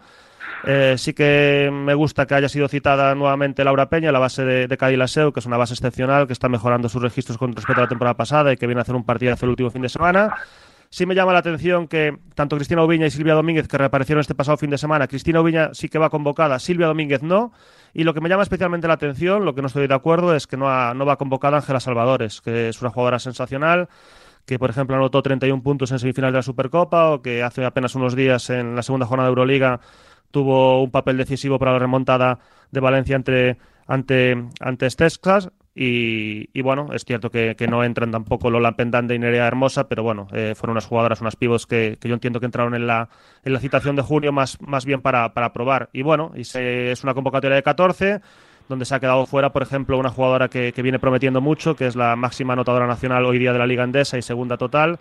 Eh, sí que me gusta que haya sido citada nuevamente Laura Peña, la base de, de Cadilaseu, que es una base excepcional, que está mejorando sus registros con respecto a la temporada pasada y que viene a hacer un partido hace el último fin de semana. Sí me llama la atención que tanto Cristina Ubiña y Silvia Domínguez, que reaparecieron este pasado fin de semana, Cristina Ubiña sí que va convocada, Silvia Domínguez no. Y lo que me llama especialmente la atención, lo que no estoy de acuerdo, es que no, ha, no va convocada Ángela Salvadores, que es una jugadora sensacional que por ejemplo anotó 31 puntos en semifinal de la Supercopa o que hace apenas unos días en la segunda jornada de Euroliga tuvo un papel decisivo para la remontada de Valencia ante, ante, ante Y, bueno, es cierto que, no entran tampoco Lola Pendante y Nerea Hermosa, pero bueno, eh, fueron unas jugadoras, unas pibos que, yo entiendo que entraron en la, en la citación de junio más, más bien para, para probar. Y bueno, y es una convocatoria de 14, donde se ha quedado fuera, por ejemplo, una jugadora que, viene prometiendo mucho, que es la máxima anotadora nacional hoy día de la Liga Endesa y segunda total,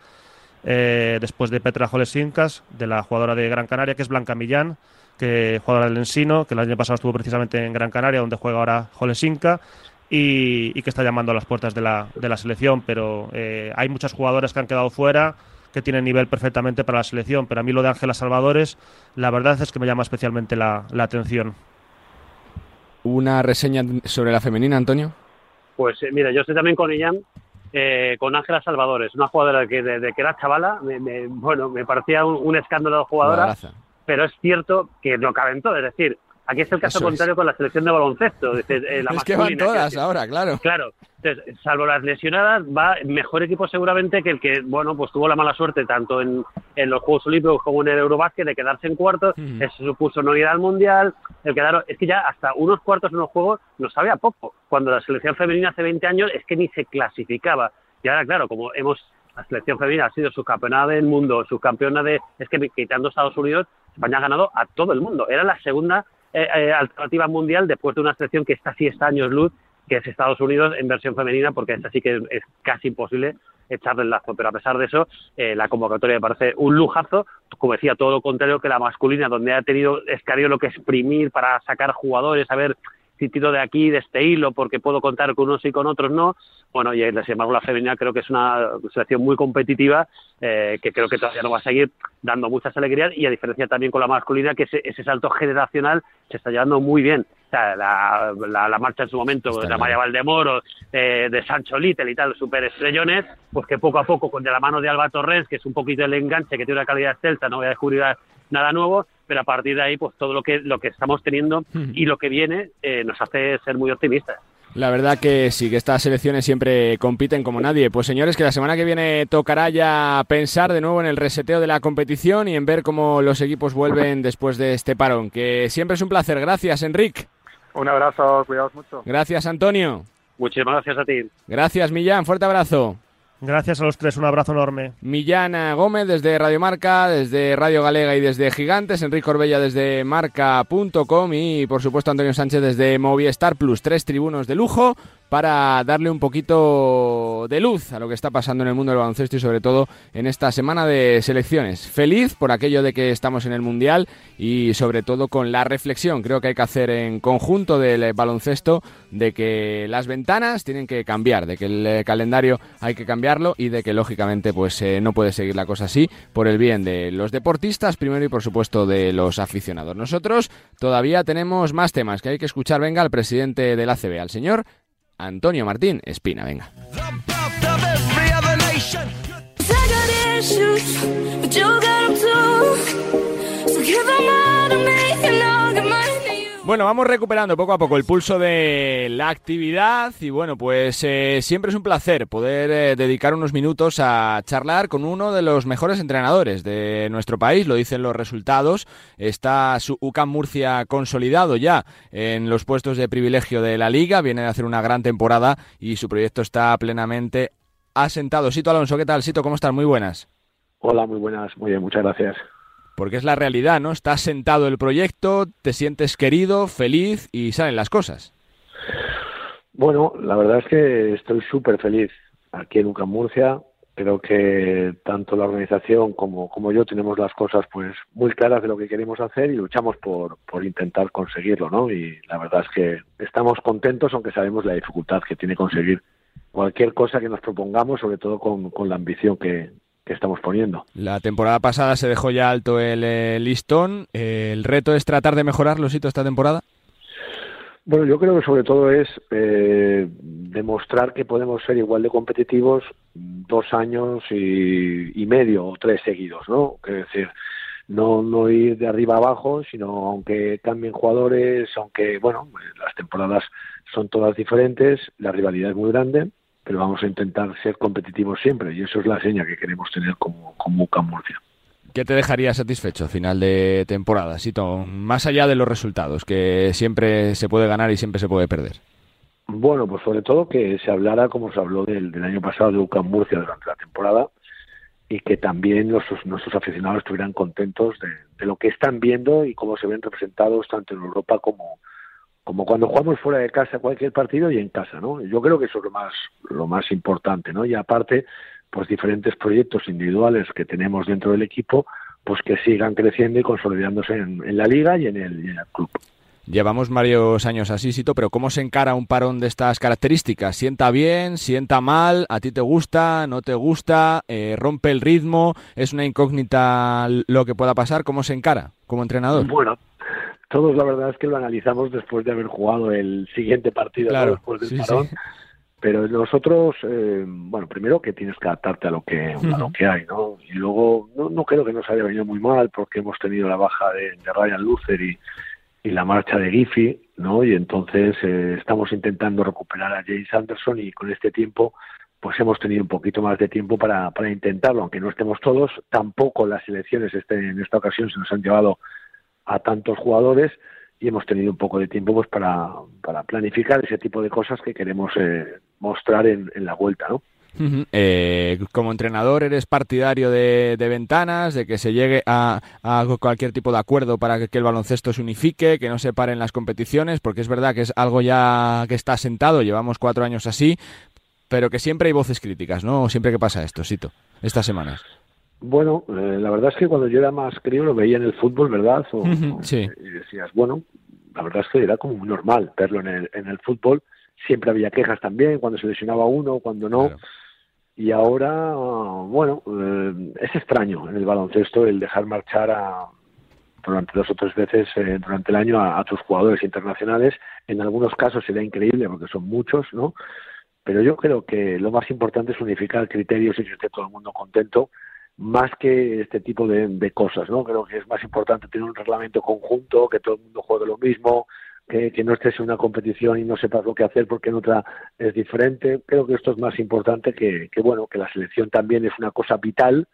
eh, después de Petra Jolesincas, de la jugadora de Gran Canaria, que es Blanca Millán que juega del Ensino, que el año pasado estuvo precisamente en Gran Canaria, donde juega ahora Jolesinka. Y, y que está llamando a las puertas de la, de la selección, pero eh, hay muchas jugadoras que han quedado fuera, que tienen nivel perfectamente para la selección, pero a mí lo de Ángela Salvadores, la verdad es que me llama especialmente la, atención. ¿Una reseña sobre la femenina, Antonio? Pues eh, mira, yo estoy también con Ian, eh, con Ángela Salvadores, una jugadora que desde que era chavala, bueno, me parecía un, escándalo de jugadora pero es cierto que no caben todo. Es decir, Aquí es el caso Eso es. contrario con la selección de baloncesto. Es, decir, eh, la Es que van todas ahora, claro. Claro, entonces, salvo las lesionadas, va mejor equipo seguramente que el que, bueno, pues tuvo la mala suerte tanto en, en los Juegos Olímpicos como en el Eurobásquet de quedarse en cuartos, Mm. eso supuso no ir al Mundial, el quedar, es que ya hasta unos cuartos en los Juegos nos sabe a poco, cuando la selección femenina hace 20 años es que ni se clasificaba, y ahora claro, como hemos, la selección femenina ha sido subcampeona del mundo, subcampeona de, es que quitando Estados Unidos, España ha ganado a todo el mundo, era la segunda eh, eh, alternativa mundial después de una selección que está sí está años luz, que es Estados Unidos en versión femenina, porque es así que es casi imposible echarle el lazo. Pero a pesar de eso, eh, la convocatoria me parece un lujazo, como decía, todo lo contrario que la masculina, donde ha tenido Escario que exprimir para sacar jugadores, a ver si tiro de aquí, de este hilo, porque puedo contar con unos y con otros no. Bueno, y sin embargo la femenina creo que es una selección muy competitiva, eh, que creo que todavía no va a seguir dando muchas alegrías, y a diferencia también con la masculina, que ese, ese salto generacional se está llevando muy bien. O sea, la, la, la marcha en su momento de la Maya Valdemoro, eh, de Sancho Little y tal, super estrellones, pues que poco a poco, con de la mano de Alba Torres, que es un poquito el enganche, que tiene una calidad excelsa, no voy a descubrir nada nuevo, pero a partir de ahí, pues todo lo que, lo que estamos teniendo y lo que viene eh, nos hace ser muy optimistas. La verdad que sí, que estas selecciones siempre compiten como nadie. Pues señores, que la semana que viene tocará ya pensar de nuevo en el reseteo de la competición y en ver cómo los equipos vuelven después de este parón. Que siempre es un placer. Gracias, Enric. Un abrazo, cuidaos mucho. Gracias, Antonio. Muchísimas gracias a ti. Gracias, Millán. Fuerte abrazo. Gracias a los tres, un abrazo enorme. Millán Gómez desde Radio Marca, desde Radio Galega y desde Gigantes, Enrique Corbella desde marca.com y por supuesto Antonio Sánchez desde Movistar Plus, tres tribunos de lujo para darle un poquito de luz a lo que está pasando en el mundo del baloncesto y sobre todo en esta semana de selecciones. Feliz por aquello de que estamos en el Mundial y sobre todo con la reflexión creo que hay que hacer en conjunto del baloncesto de que las ventanas tienen que cambiar, de que el eh, calendario hay que cambiarlo y de que lógicamente pues eh, no puede seguir la cosa así por el bien de los deportistas primero y por supuesto de los aficionados. Nosotros todavía tenemos más temas que hay que escuchar. Venga al presidente del ACB, al señor Antonio Martín Espina, venga. Bueno, vamos recuperando poco a poco el pulso de la actividad y bueno, pues eh, siempre es un placer poder eh, dedicar unos minutos a charlar con uno de los mejores entrenadores de nuestro país, lo dicen los resultados, está su UCAM Murcia consolidado ya en los puestos de privilegio de la liga, viene de hacer una gran temporada y su proyecto está plenamente asentado. Sito Alonso, ¿qué tal? Sito, ¿cómo estás? Muy buenas. Hola, muy buenas, muy bien, muchas gracias. Porque es la realidad, ¿no? Está sentado el proyecto, te sientes querido, feliz y salen las cosas. Bueno, la verdad es que estoy súper feliz aquí en UCAM Murcia. Creo que tanto la organización como, como yo tenemos las cosas pues muy claras de lo que queremos hacer y luchamos por, por intentar conseguirlo, ¿no? Y la verdad es que estamos contentos, aunque sabemos la dificultad que tiene conseguir cualquier cosa que nos propongamos, sobre todo con, con la ambición que, que estamos poniendo. La temporada pasada se dejó ya alto el eh, listón. ¿El reto es tratar de mejorarlo, Sito, esta temporada? Bueno, yo creo que sobre todo es eh, demostrar que podemos ser igual de competitivos dos años y, y, medio o tres seguidos, ¿no? Es decir, no, no ir de arriba abajo, sino aunque cambien jugadores, aunque, bueno, las temporadas son todas diferentes, la rivalidad es muy grande, pero vamos a intentar ser competitivos siempre y eso es la seña que queremos tener como, como UCAM Murcia. ¿Qué te dejaría satisfecho a final de temporada, Sito? Más allá de los resultados, que siempre se puede ganar y siempre se puede perder. Bueno, pues sobre todo que se hablara como se habló del, del año pasado de UCAM Murcia durante la temporada y que también los, nuestros aficionados estuvieran contentos de, de lo que están viendo y cómo se ven representados tanto en Europa como, como cuando jugamos fuera de casa cualquier partido y en casa, ¿no? Yo creo que eso es lo más lo más importante, ¿no? Y aparte, pues diferentes proyectos individuales que tenemos dentro del equipo, pues que sigan creciendo y consolidándose en, en la liga y en, el, y en el club. Llevamos varios años así, Sito, pero ¿cómo se encara un parón de estas características? ¿Sienta bien? ¿Sienta mal? ¿A ti te gusta? ¿No te gusta? Eh, ¿Rompe el ritmo? ¿Es una incógnita lo que pueda pasar? ¿Cómo se encara como entrenador? Bueno, todos la verdad es que lo analizamos después de haber jugado el siguiente partido claro, ¿no? después del sí, parón. Sí. Pero nosotros, eh, bueno, primero que tienes que adaptarte a lo que, uh -huh. a lo que hay, ¿no? Y luego, no, no creo que nos haya venido muy mal porque hemos tenido la baja de, de Ryan Lucer y, y la marcha de Giffy, ¿no? Y entonces eh, estamos intentando recuperar a James Anderson y con este tiempo pues hemos tenido un poquito más de tiempo para, para intentarlo, aunque no estemos todos, tampoco las elecciones este, en esta ocasión se nos han llevado a tantos jugadores y hemos tenido un poco de tiempo pues para, para planificar ese tipo de cosas que queremos eh, mostrar en, en la vuelta, ¿no? Eh, como entrenador, ¿eres partidario de, ventanas, de que se llegue a, cualquier tipo de acuerdo para que, el baloncesto se unifique, que no se paren las competiciones? Porque es verdad que es algo ya que está sentado, llevamos cuatro años así, pero que siempre hay voces críticas, ¿no? Siempre que pasa esto, estas semanas. Bueno, eh, la verdad es que cuando yo era más crío lo veía en el fútbol, ¿verdad? sí. Y decías, bueno, la verdad es que era como muy normal verlo en el, en el fútbol. Siempre había quejas también, cuando se lesionaba uno, cuando no. Y ahora, bueno, eh, es extraño en el baloncesto el dejar marchar a, durante dos o tres veces eh, durante el año a, tus jugadores internacionales. En algunos casos sería increíble porque son muchos, ¿no? Pero yo creo que lo más importante es unificar criterios y que esté todo el mundo contento, más que este tipo de, cosas, ¿no? Creo que es más importante tener un reglamento conjunto, que todo el mundo juegue lo mismo, que, no estés en una competición y no sepas lo que hacer porque en otra es diferente. Creo que esto es más importante que, que, bueno, que la selección también es una cosa vital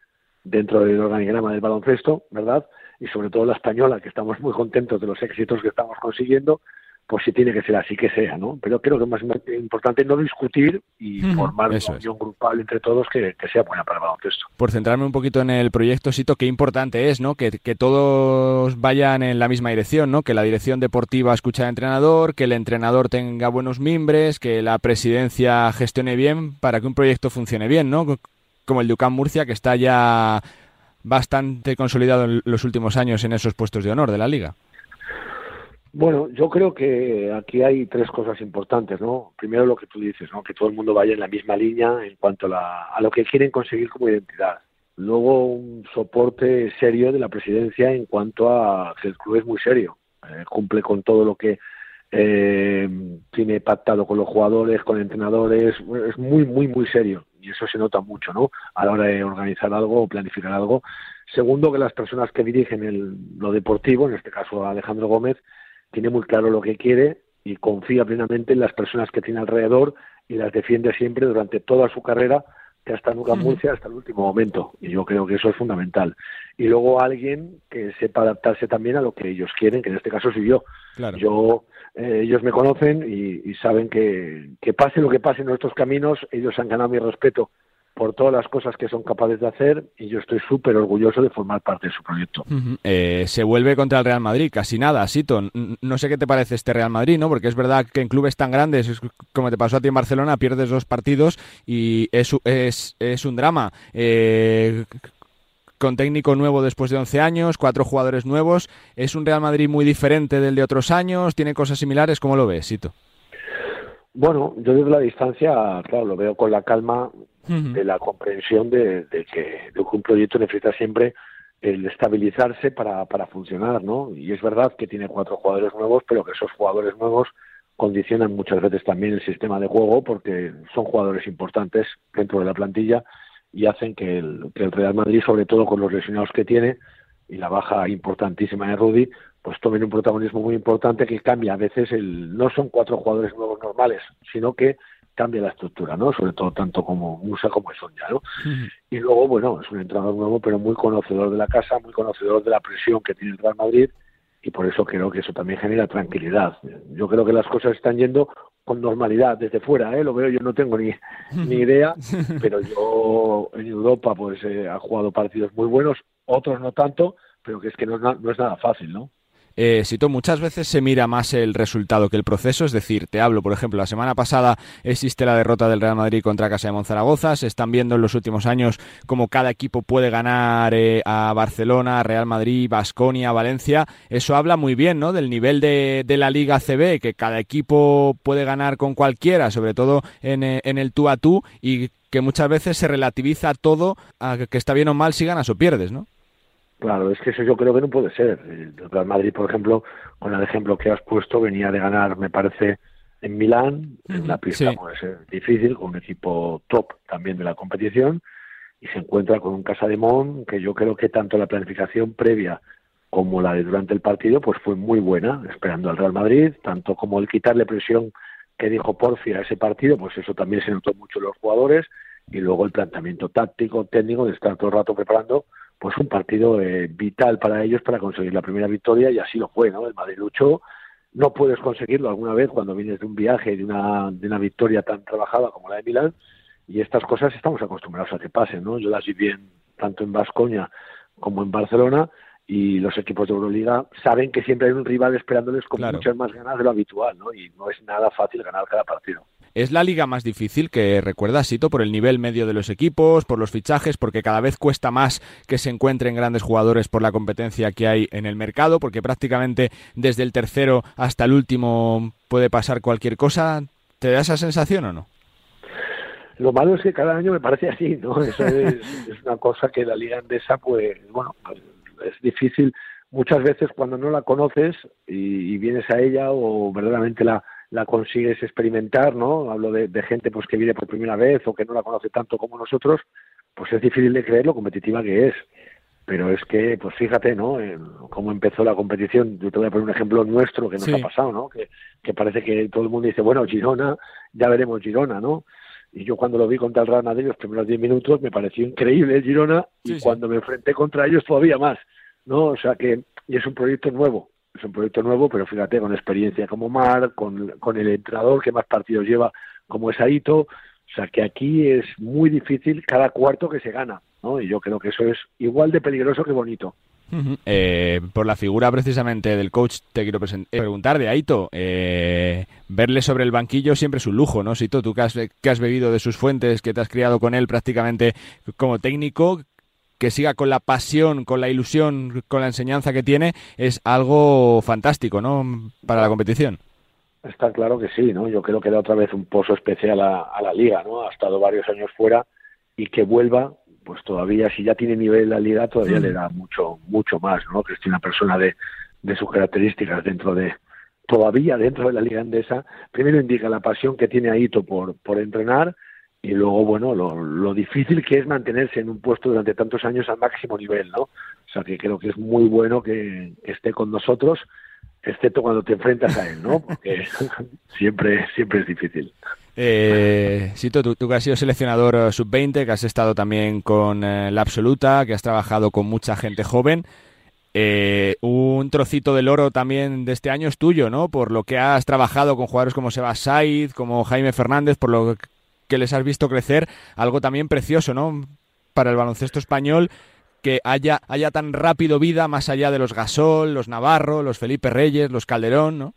dentro del organigrama del baloncesto, ¿verdad? Y sobre todo la española, que estamos muy contentos de los éxitos que estamos consiguiendo, pues si tiene que ser así que sea, ¿no? Pero creo que es más importante no discutir y formar una unión grupal entre todos que, sea buena para el baloncesto. Por centrarme un poquito en el proyecto, Sito, qué importante es, ¿no? Que, que, todos vayan en la misma dirección, ¿no? Que la dirección deportiva escuche al entrenador, que el entrenador tenga buenos mimbres, que la presidencia gestione bien para que un proyecto funcione bien, ¿no? Como el de UCAM Murcia, que está ya bastante consolidado en los últimos años en esos puestos de honor de la liga. Bueno, yo creo que aquí hay tres cosas importantes, ¿no? Primero lo que tú dices, ¿no? Que todo el mundo vaya en la misma línea en cuanto a, lo que quieren conseguir como identidad. Luego un soporte serio de la presidencia en cuanto a que el club es muy serio, eh, cumple con todo lo que eh, tiene pactado con los jugadores, con entrenadores, es muy, muy, muy serio y eso se nota mucho, ¿no? A la hora de organizar algo o planificar algo. Segundo, que las personas que dirigen el, lo deportivo, en este caso Alejandro Gómez, tiene muy claro lo que quiere y confía plenamente en las personas que tiene alrededor y las defiende siempre durante toda su carrera, que hasta nunca Murcia, hasta el último momento. Y yo creo que eso es fundamental. Y luego alguien que sepa adaptarse también a lo que ellos quieren, que en este caso soy yo. Yo eh, ellos me conocen y, y saben que, que pase lo que pase en nuestros caminos, ellos han ganado mi respeto por todas las cosas que son capaces de hacer y yo estoy súper orgulloso de formar parte de su proyecto. Eh, se vuelve contra el Real Madrid, casi nada, Sito. No sé qué te parece este Real Madrid, ¿no? Porque es verdad que en clubes tan grandes, como te pasó a ti en Barcelona, pierdes dos partidos y es, es, es un drama. Eh, con técnico nuevo después de 11 años, cuatro jugadores nuevos, ¿es un Real Madrid muy diferente del de otros años? ¿Tiene cosas similares? ¿Cómo lo ves, Sito? Bueno, yo desde la distancia, claro, lo veo con la calma de la comprensión de, que, un proyecto necesita siempre el estabilizarse para, para funcionar, ¿no? Y es verdad que tiene cuatro jugadores nuevos, pero que esos jugadores nuevos condicionan muchas veces también el sistema de juego porque son jugadores importantes dentro de la plantilla y hacen que el, que el Real Madrid, sobre todo con los lesionados que tiene y la baja importantísima de Rudy, pues tomen un protagonismo muy importante que cambia a veces el no son cuatro jugadores nuevos normales, sino que cambia la estructura, ¿no? Sobre todo tanto como Musa como Sonia, ¿no? Y luego, bueno, es un entrenador nuevo, pero muy conocedor de la casa, muy conocedor de la presión que tiene el Real Madrid y por eso creo que eso también genera tranquilidad. Yo creo que las cosas están yendo con normalidad desde fuera, ¿eh? Lo veo, yo no tengo ni, ni idea, pero yo en Europa pues eh, ha jugado partidos muy buenos, otros no tanto, pero que es que no, es nada fácil, ¿no? eh, Sito, muchas veces se mira más el resultado que el proceso, es decir, te hablo, por ejemplo, la semana pasada existe la derrota del Real Madrid contra Casa de Monzaragoza, se están viendo en los últimos años cómo cada equipo puede ganar eh, a Barcelona, Real Madrid, Basconia, Valencia, eso habla muy bien, ¿no?, del nivel de, la Liga CB, que cada equipo puede ganar con cualquiera, sobre todo en, eh, en el tú a tú, y que muchas veces se relativiza todo a que está bien o mal si ganas o pierdes, ¿no? Claro, es que eso yo creo que no puede ser. El Real Madrid, por ejemplo, con el ejemplo que has puesto, venía de ganar, me parece, en Milán, en una pista puede ser difícil, con un equipo top también de la competición, y se encuentra con un Casa de Mon que yo creo que tanto la planificación previa como la de durante el partido, pues fue muy buena, esperando al Real Madrid, tanto como el quitarle presión que dijo Porfi a ese partido, pues eso también se notó mucho en los jugadores, y luego el planteamiento táctico, técnico, de estar todo el rato preparando, pues un partido eh, vital para ellos para conseguir la primera victoria, y así lo fue, ¿no? El Madrid luchó, no puedes conseguirlo alguna vez cuando vienes de un viaje, de una, de una victoria tan trabajada como la de Milán, y estas cosas estamos acostumbrados a que pasen, ¿no? Yo las vi bien tanto en Vascoña como en Barcelona, y los equipos de Euroliga saben que siempre hay un rival esperándoles con muchas más ganas de lo habitual, ¿no? Y no es nada fácil ganar cada partido. ¿Es la liga más difícil que recuerda Sito por el nivel medio de los equipos, por los fichajes, porque cada vez cuesta más que se encuentren grandes jugadores por la competencia que hay en el mercado, porque prácticamente desde el tercero hasta el último puede pasar cualquier cosa? ¿Te da esa sensación o no? Lo malo es que cada año me parece así, ¿no? Eso es, es una cosa que la liga andesa, pues, bueno, es difícil muchas veces cuando no la conoces y, vienes a ella o verdaderamente la, la consigues experimentar, ¿no? Hablo de, gente pues que viene por primera vez o que no la conoce tanto como nosotros, pues es difícil de creer lo competitiva que es. Pero es que, pues fíjate, ¿no? cómo empezó la competición. Yo te voy a poner un ejemplo nuestro que nos ha pasado, ¿no? Que, que parece que todo el mundo dice, bueno, Girona, ya veremos Girona, ¿no? Y yo cuando lo vi contra el Real Madrid los primeros 10 minutos me pareció increíble el Girona y cuando me enfrenté contra ellos todavía más, ¿no? O sea que y es un proyecto nuevo, es un proyecto nuevo, pero fíjate, con experiencia como Mar, con, con el entrenador que más partidos lleva como es Aito, o sea que aquí es muy difícil cada cuarto que se gana, ¿no? Y yo creo que eso es igual de peligroso que bonito. Eh, por la figura precisamente del coach, te quiero preguntar de Aito. Eh, verle sobre el banquillo siempre es un lujo, ¿no? Si tú, que has, que has bebido de sus fuentes, que te has criado con él prácticamente como técnico, que siga con la pasión, con la ilusión, con la enseñanza que tiene, es algo fantástico, ¿no? Para la competición. Está claro que sí, ¿no? Yo creo que da otra vez un pozo especial a la liga, ¿no? Ha estado varios años fuera y que vuelva pues todavía si ya tiene nivel la liga todavía le da mucho mucho más no que es una persona de, de sus características dentro de todavía dentro de la liga andesa primero indica la pasión que tiene Aito por por entrenar y luego bueno lo, lo difícil que es mantenerse en un puesto durante tantos años al máximo nivel no o sea que creo que es muy bueno que esté con nosotros excepto cuando te enfrentas a él no porque siempre siempre es difícil eh, Sito, tú, que has sido seleccionador eh, sub-20, que has estado también con eh, la absoluta, que has trabajado con mucha gente joven. Eh, un trocito del oro también de este año es tuyo, ¿no? Por lo que has trabajado con jugadores como Sebas Saiz, como Jaime Fernández, por lo que les has visto crecer, algo también precioso, ¿no? Para el baloncesto español, que haya, haya tan rápido vida más allá de los Gasol, los Navarro, los Felipe Reyes, los Calderón, ¿no?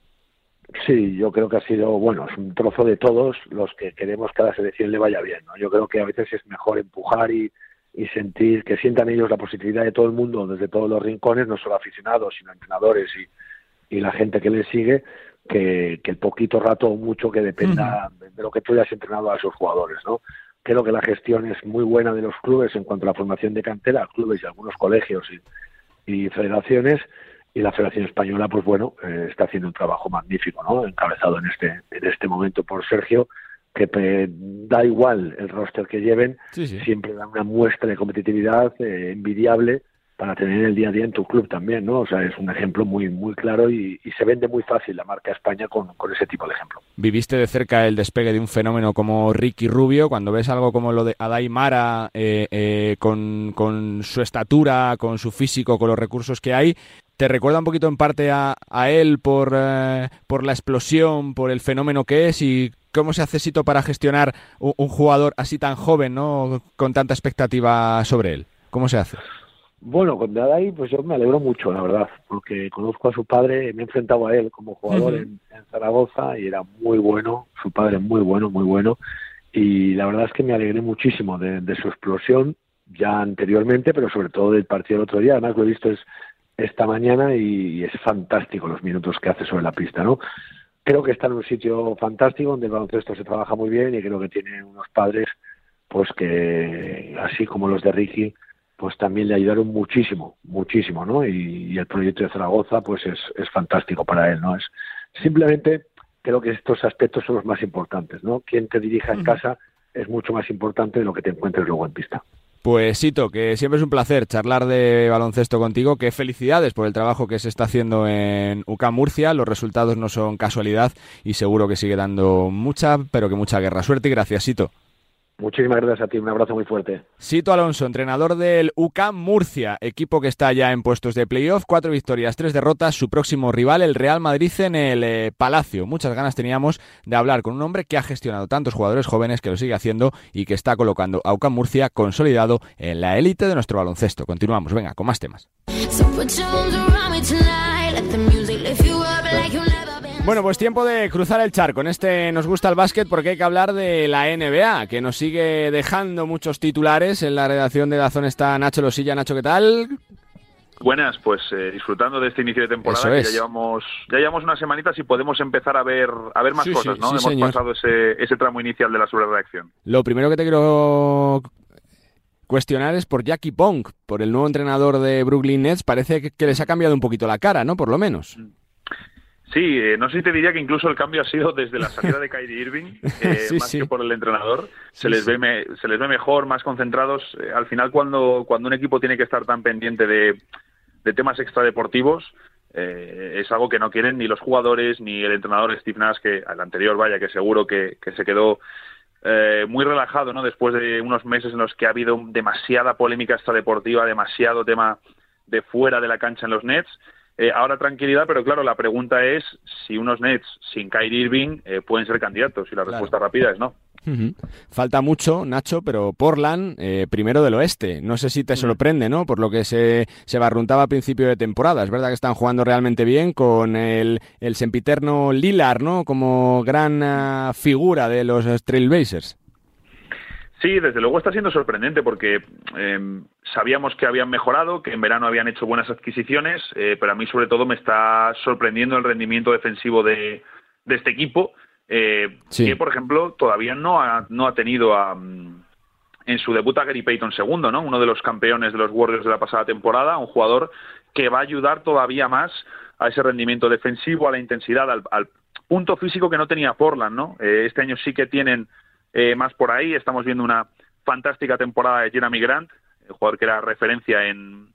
Sí, yo creo que ha sido, bueno, es un trozo de todos los que queremos que a la selección le vaya bien. ¿no? Yo creo que a veces es mejor empujar y, y sentir que sientan ellos la positividad de todo el mundo desde todos los rincones, no solo aficionados, sino entrenadores y, y la gente que les sigue, que, que el poquito rato o mucho que dependa de lo que tú hayas entrenado a esos jugadores. ¿no? Creo que la gestión es muy buena de los clubes en cuanto a la formación de cantera, clubes y algunos colegios y, y federaciones y la Federación Española, pues bueno, eh, está haciendo un trabajo magnífico, ¿no? Encabezado en este, en este momento por Sergio, que da igual el roster que lleven, siempre da una muestra de competitividad eh, envidiable para tener el día a día en tu club también, ¿no? O sea, es un ejemplo muy muy claro y, se vende muy fácil la marca España con, con, ese tipo de ejemplo. Viviste de cerca el despegue de un fenómeno como Ricky Rubio, cuando ves algo como lo de Adai Mara, eh, eh, con, con su estatura, con su físico, con los recursos que hay, ¿Te recuerda un poquito en parte a, a él por, eh, por la explosión, por el fenómeno que es y cómo se hace Sito para gestionar un, un, jugador así tan joven, ¿no? con tanta expectativa sobre él? ¿Cómo se hace? Bueno, con Dadai, pues yo me alegro mucho, la verdad, porque conozco a su padre, me he enfrentado a él como jugador uh -huh. en, en, Zaragoza y era muy bueno, su padre muy bueno, muy bueno, y la verdad es que me alegré muchísimo de, de su explosión ya anteriormente, pero sobre todo del partido del otro día, además lo he visto es esta mañana y, es fantástico los minutos que hace sobre la pista, ¿no? Creo que está en un sitio fantástico donde el baloncesto se trabaja muy bien y creo que tiene unos padres pues que así como los de Ricky pues también le ayudaron muchísimo, muchísimo, ¿no? Y, y el proyecto de Zaragoza pues es, es fantástico para él, ¿no? Es simplemente creo que estos aspectos son los más importantes, ¿no? Quien te dirija en casa es mucho más importante de lo que te encuentres luego en pista. Pues Sito, que siempre es un placer charlar de baloncesto contigo. Qué felicidades por el trabajo que se está haciendo en UCAM Murcia. Los resultados no son casualidad y seguro que sigue dando mucha, pero que mucha guerra. Suerte y gracias, Sito. Muchísimas gracias a ti, un abrazo muy fuerte. Sito Alonso, entrenador del UCAM Murcia, equipo que está ya en puestos de playoff, cuatro victorias, tres derrotas, su próximo rival, el Real Madrid en el eh, Palacio. Muchas ganas teníamos de hablar con un hombre que ha gestionado tantos jugadores jóvenes, que lo sigue haciendo y que está colocando a UCAM Murcia consolidado en la élite de nuestro baloncesto. Continuamos, venga, con más temas. Bueno, pues tiempo de cruzar el charco. En este nos gusta el básquet porque hay que hablar de la NBA, que nos sigue dejando muchos titulares. En la redacción de Dazón está Nacho Losilla. Nacho, ¿qué tal? Buenas, pues eh, disfrutando de este inicio de temporada, que ya llevamos ya llevamos unas semanitas y podemos empezar a ver a ver más cosas, ¿no? Hemos pasado ese, ese tramo inicial de la sobrereacción. Lo primero que te quiero cuestionar es por Jackie Pong, por el nuevo entrenador de Brooklyn Nets. Parece que, que les ha cambiado un poquito la cara, ¿no? Por lo menos. Sí, eh, no sé si te diría que incluso el cambio ha sido desde la salida de Kyrie Irving, eh, más que por el entrenador. Se les ve me, se les ve mejor, más concentrados. Eh, al final, cuando cuando un equipo tiene que estar tan pendiente de, de temas extradeportivos, es algo que no quieren ni los jugadores ni el entrenador Steve Nash, que al anterior, vaya, que seguro que, que se quedó eh, muy relajado, ¿no? Después de unos meses en los que ha habido demasiada polémica extradeportiva, demasiado tema de fuera de la cancha en los Nets eh, ahora tranquilidad, pero claro, la pregunta es si unos Nets sin Kyrie Irving eh, pueden ser candidatos y la respuesta rápida es no. Falta mucho, Nacho, pero Portland, eh, primero del oeste. No sé si te sorprende, ¿no? Por lo que se, se barruntaba a principio de temporada. Es verdad que están jugando realmente bien con el, el sempiterno Lilar, ¿no? Como gran ah, figura de los Trailblazers. Sí, desde luego está siendo sorprendente porque eh, sabíamos que habían mejorado, que en verano habían hecho buenas adquisiciones, eh, pero a mí sobre todo me está sorprendiendo el rendimiento defensivo de, de este equipo, eh, que por ejemplo todavía no ha, no ha tenido a, en su debut a Gary Payton segundo, ¿no? uno de los campeones de los Warriors de la pasada temporada, un jugador que va a ayudar todavía más a ese rendimiento defensivo, a la intensidad, al, al punto físico que no tenía Portland. ¿no? este año sí que tienen eh, más por ahí. Estamos viendo una fantástica temporada de Jeremy Grant, el jugador que era referencia en,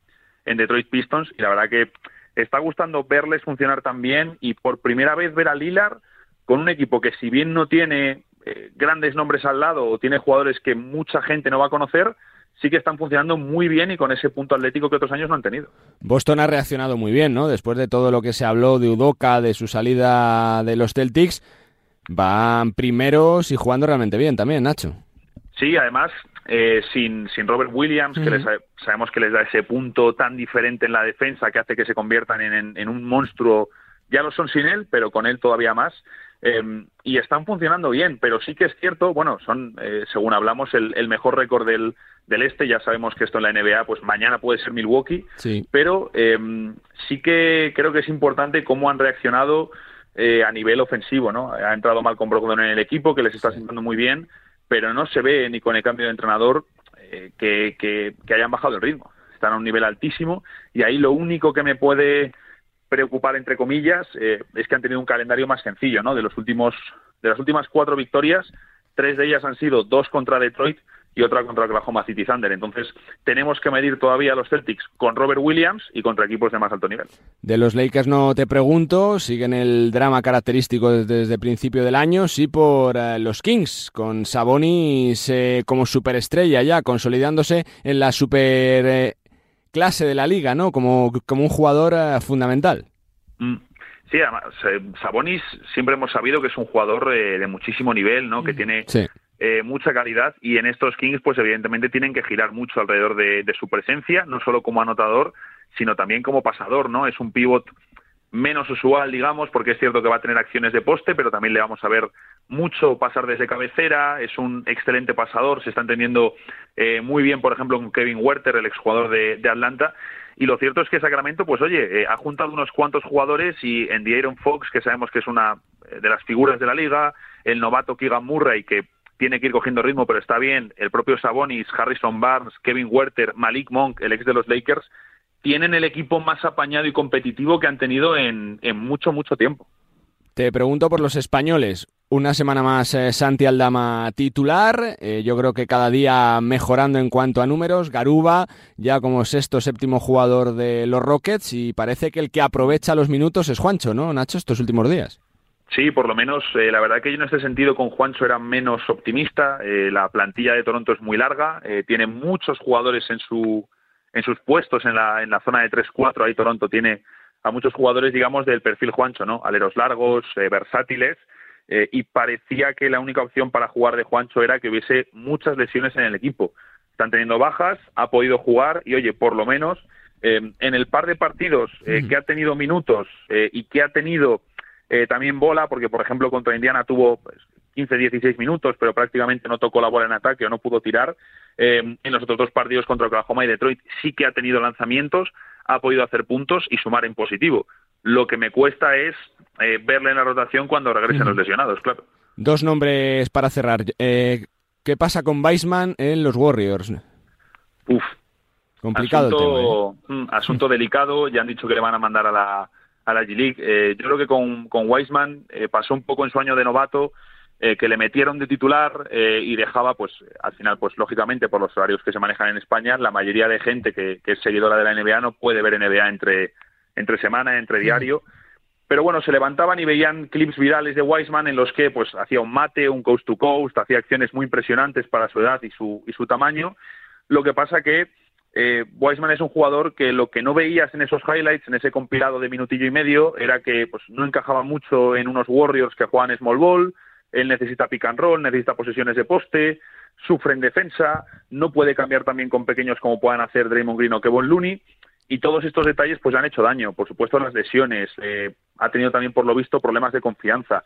en Detroit Pistons, y la verdad que está gustando verles funcionar tan bien y por primera vez ver a Lillard con un equipo que si bien no tiene eh, grandes nombres al lado o tiene jugadores que mucha gente no va a conocer, sí que están funcionando muy bien y con ese punto atlético que otros años no han tenido. Boston ha reaccionado muy bien, ¿no? Después de todo lo que se habló de Udoka, de su salida de los Celtics, van primeros y jugando realmente bien también, Nacho. Sí, además, eh, sin, sin Robert Williams, que les, sabemos que les da ese punto tan diferente en la defensa que hace que se conviertan en, en, un monstruo. Ya lo son sin él, pero con él todavía más. Eh, y están funcionando bien, pero sí que es cierto, bueno, son, eh, según hablamos, el, el mejor récord del, del este. Ya sabemos que esto en la NBA, pues mañana puede ser Milwaukee, sí. pero eh, sí que creo que es importante cómo han reaccionado eh, a nivel ofensivo, ¿no? Ha entrado Malcolm Brogdon en el equipo, que les está sentando muy bien, pero no se ve ni con el cambio de entrenador eh, que, que, que, hayan bajado el ritmo. Están a un nivel altísimo y ahí lo único que me puede preocupar, entre comillas, eh, es que han tenido un calendario más sencillo, ¿no? De los últimos, de las últimas cuatro victorias, tres de ellas han sido dos contra Detroit y otra contra Oklahoma City Thunder. Entonces, tenemos que medir todavía a los Celtics con Robert Williams y contra equipos de más alto nivel. De los Lakers no te pregunto, siguen el drama característico desde, el principio del año, sí por uh, los Kings, con Sabonis eh, como superestrella ya, consolidándose en la super eh, clase de la liga, ¿no? Como, como un jugador uh, fundamental. Mm. Sí, además, Sabonis siempre hemos sabido que es un jugador eh, de muchísimo nivel, ¿no? Que tiene sí eh, mucha calidad y en estos Kings pues evidentemente tienen que girar mucho alrededor de, su presencia, no solo como anotador, sino también como pasador, ¿no? Es un pivot menos usual, digamos, porque es cierto que va a tener acciones de poste, pero también le vamos a ver mucho pasar desde cabecera, es un excelente pasador, se está entendiendo eh, muy bien, por ejemplo, con Kevin Werther, el exjugador de, de Atlanta, y lo cierto es que Sacramento, pues oye, eh, ha juntado unos cuantos jugadores y en De'Aaron Fox, que sabemos que es una de las figuras de la liga, el novato Keegan Murray, que tiene que ir cogiendo ritmo, pero está bien. El propio Sabonis, Harrison Barnes, Kevin Werther, Malik Monk, el ex de los Lakers, tienen el equipo más apañado y competitivo que han tenido en, mucho, mucho tiempo. Te pregunto por los españoles. Una semana más eh, Santi Aldama titular, eh, yo creo que cada día mejorando en cuanto a números, Garuba ya como sexto séptimo jugador de los Rockets y parece que el que aprovecha los minutos es Juancho, ¿no, Nacho, estos últimos días? Sí, por lo menos eh, la verdad que yo en este sentido con Juancho era menos optimista, la plantilla de Toronto es muy larga, tiene muchos jugadores en su en sus puestos en la, en la zona de 3-4, ahí Toronto tiene a muchos jugadores, digamos, del perfil Juancho, ¿no? Aleros largos, versátiles, eh, y parecía que la única opción para jugar de Juancho era que hubiese muchas lesiones en el equipo. Están teniendo bajas, ha podido jugar y, oye, por lo menos eh, en el par de partidos eh, que ha tenido minutos y que ha tenido también bola, porque por ejemplo contra Indiana tuvo pues, 15-16 minutos, pero prácticamente no tocó la bola en ataque o no pudo tirar. en los otros dos partidos contra Oklahoma y Detroit sí que ha tenido lanzamientos, ha podido hacer puntos y sumar en positivo. Lo que me cuesta es eh, verle en la rotación cuando regresen los lesionados, claro. Dos nombres para cerrar. Eh, ¿Qué pasa con Weissman en los Warriors? Uf. Complicado asunto, mm, asunto delicado. Ya han dicho que le van a mandar a la, a la G-League. Eh, yo creo que con, con Weissman pasó un poco en su año de novato. que le metieron de titular y dejaba, pues, al final, pues, lógicamente, por los horarios que se manejan en España, la mayoría de gente que, que es seguidora de la NBA no puede ver NBA entre, entre semana, entre diario. Pero bueno, se levantaban y veían clips virales de Wiseman en los que pues hacía un mate, un coast to coast, hacía acciones muy impresionantes para su edad y su, y su tamaño. Lo que pasa que eh, Wiseman es un jugador que lo que no veías en esos highlights, en ese compilado de minutillo y medio, era que pues no encajaba mucho en unos Warriors que juegan small ball, él necesita pick and roll, necesita posesiones de poste, sufre en defensa, no puede cambiar también con pequeños como puedan hacer Draymond Green o Kevin Looney, y todos estos detalles pues le han hecho daño. Por supuesto las lesiones, eh, ha tenido también por lo visto problemas de confianza.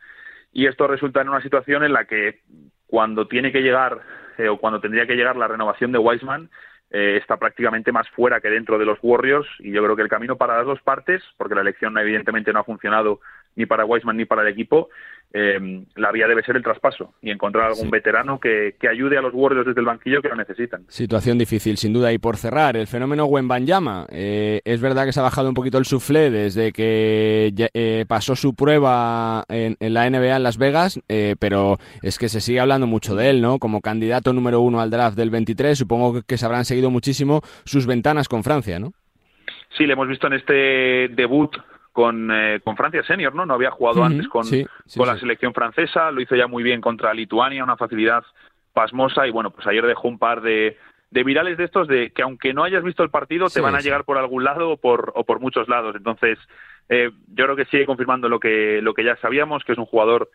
Y esto resulta en una situación en la que cuando tiene que llegar eh, o cuando tendría que llegar la renovación de Wiseman eh, está prácticamente más fuera que dentro de los Warriors y yo creo que el camino para las dos partes, porque la elección evidentemente no ha funcionado ni para Wiseman ni para el equipo, eh, la vía debe ser el traspaso y encontrar algún veterano que, ayude a los Warriors desde el banquillo que lo necesitan. Situación difícil, sin duda. Y por cerrar, el fenómeno Wembanyama. Eh, es verdad que se ha bajado un poquito el suflé desde que eh, pasó su prueba en, la NBA en Las Vegas, eh, pero es que se sigue hablando mucho de él, ¿no? Como candidato número uno al draft del 23, supongo que se habrán seguido muchísimo sus ventanas con Francia, ¿no? Sí, le hemos visto en este debut con, eh, con Francia Senior, ¿no? No había jugado antes con, con la selección francesa, lo hizo ya muy bien contra Lituania, una facilidad pasmosa y bueno, pues ayer dejó un par de, de virales de estos de que aunque no hayas visto el partido te van a llegar por algún lado o por, o por muchos lados. Entonces, eh, yo creo que sigue confirmando lo que, lo que ya sabíamos, que es un jugador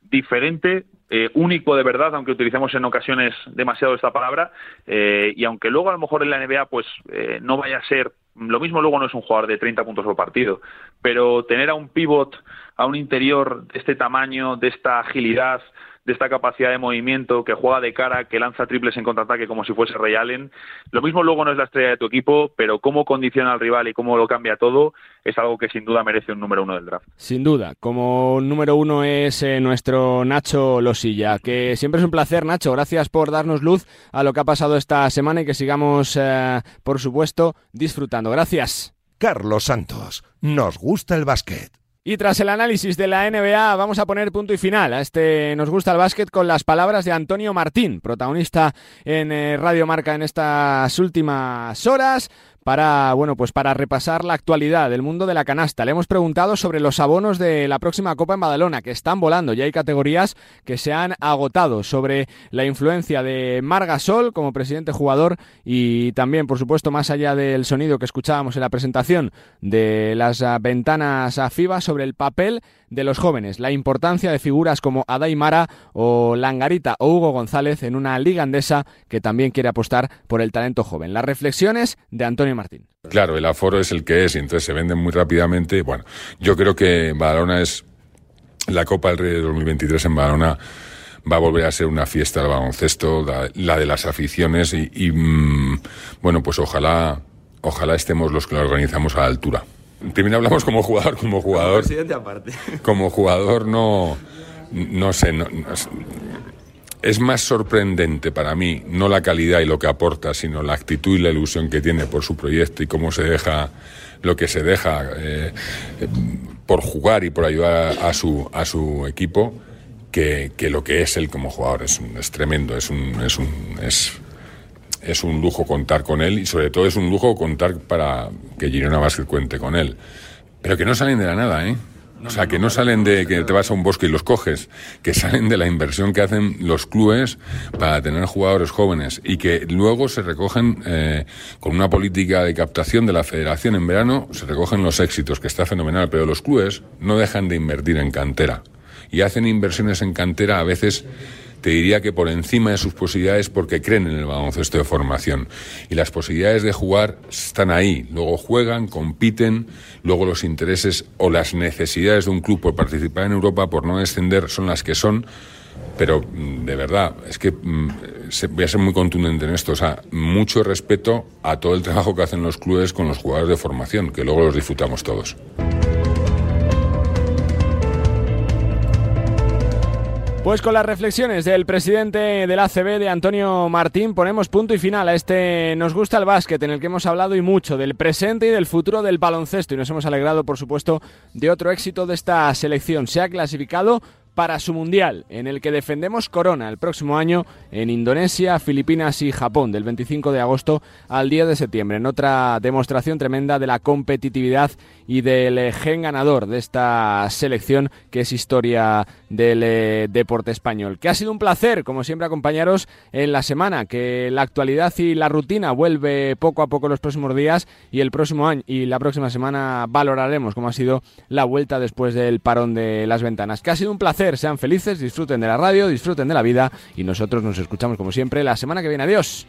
diferente, eh, único de verdad, aunque utilicemos en ocasiones demasiado esta palabra, eh, y aunque luego a lo mejor en la NBA pues eh, no vaya a ser lo mismo luego no es un jugador de 30 puntos por partido, pero tener a un pivot, a un interior de este tamaño, de esta agilidad, de esta capacidad de movimiento, que juega de cara, que lanza triples en contraataque como si fuese Ray Allen. Lo mismo luego no es la estrella de tu equipo, pero cómo condiciona al rival y cómo lo cambia todo es algo que sin duda merece un número uno del draft. Sin duda, como número uno es eh, nuestro Nacho Losilla, que siempre es un placer, Nacho. Gracias por darnos luz a lo que ha pasado esta semana y que sigamos, eh, por supuesto, disfrutando. Gracias. Carlos Santos, nos gusta el básquet. Y tras el análisis de la NBA, vamos a poner punto y final a este Nos gusta el básquet con las palabras de Antonio Martín, protagonista en eh, Radio Marca en estas últimas horas para, bueno, pues para repasar la actualidad del mundo de la canasta. Le hemos preguntado sobre los abonos de la próxima Copa en Badalona, que están volando. Ya hay categorías que se han agotado. Sobre la influencia de Margasol como presidente jugador y también, por supuesto, más allá del sonido que escuchábamos en la presentación de las ventanas a FIBA, sobre el papel de los jóvenes, la importancia de figuras como Adai Mara o Langarita o Hugo González en una liga andesa que también quiere apostar por el talento joven. Las reflexiones de Antonio Martín. Claro, el aforo es el que es y entonces se venden muy rápidamente. Bueno, yo creo que Badalona es la Copa del Rey de 2023 en Badalona va a volver a ser una fiesta del baloncesto, la, de las aficiones y, mm, bueno, pues ojalá, ojalá estemos los que lo organizamos a la altura. También hablamos como jugador, como jugador. presidente aparte. Como jugador no, no sé, es más sorprendente para mí no la calidad y lo que aporta, sino la actitud y la ilusión que tiene por su proyecto y cómo se deja lo que se deja eh, por jugar y por ayudar a su, a su equipo que, que, lo que es él como jugador. Es, es tremendo, es un, es un, es, es un lujo contar con él y sobre todo es un lujo contar para que Girona Basket cuente con él. Pero que no salen de la nada, ¿eh? O sea, que no salen de que te vas a un bosque y los coges, que salen de la inversión que hacen los clubes para tener jugadores jóvenes y que luego se recogen eh, con una política de captación de la federación en verano, se recogen los éxitos, que está fenomenal, pero los clubes no dejan de invertir en cantera y hacen inversiones en cantera a veces te diría que por encima de sus posibilidades porque creen en el baloncesto de formación. Y las posibilidades de jugar están ahí. Luego juegan, compiten, luego los intereses o las necesidades de un club por participar en Europa, por no descender, son las que son. Pero mm, de verdad, es que mm, voy a ser muy contundente en esto. O sea, mucho respeto a todo el trabajo que hacen los clubes con los jugadores de formación, que luego los disfrutamos todos. Pues con las reflexiones del presidente del ACB, de Antonio Martín, ponemos punto y final a este Nos gusta el básquet, en el que hemos hablado y mucho del presente y del futuro del baloncesto. Y nos hemos alegrado, por supuesto, de otro éxito de esta selección. Se ha clasificado para su Mundial, en el que defendemos Corona el próximo año en Indonesia, Filipinas y Japón, del 25 de agosto al 10 de septiembre, en otra demostración tremenda de la competitividad y del gen ganador de esta selección que es historia del eh, deporte español. Que ha sido un placer, como siempre, acompañaros en la semana, que la actualidad y la rutina vuelve poco a poco los próximos días y el próximo año y la próxima semana valoraremos cómo ha sido la vuelta después del parón de las ventanas. Que ha sido un sean felices, disfruten de la radio, disfruten de la vida y nosotros nos escuchamos como siempre la semana que viene. Adiós.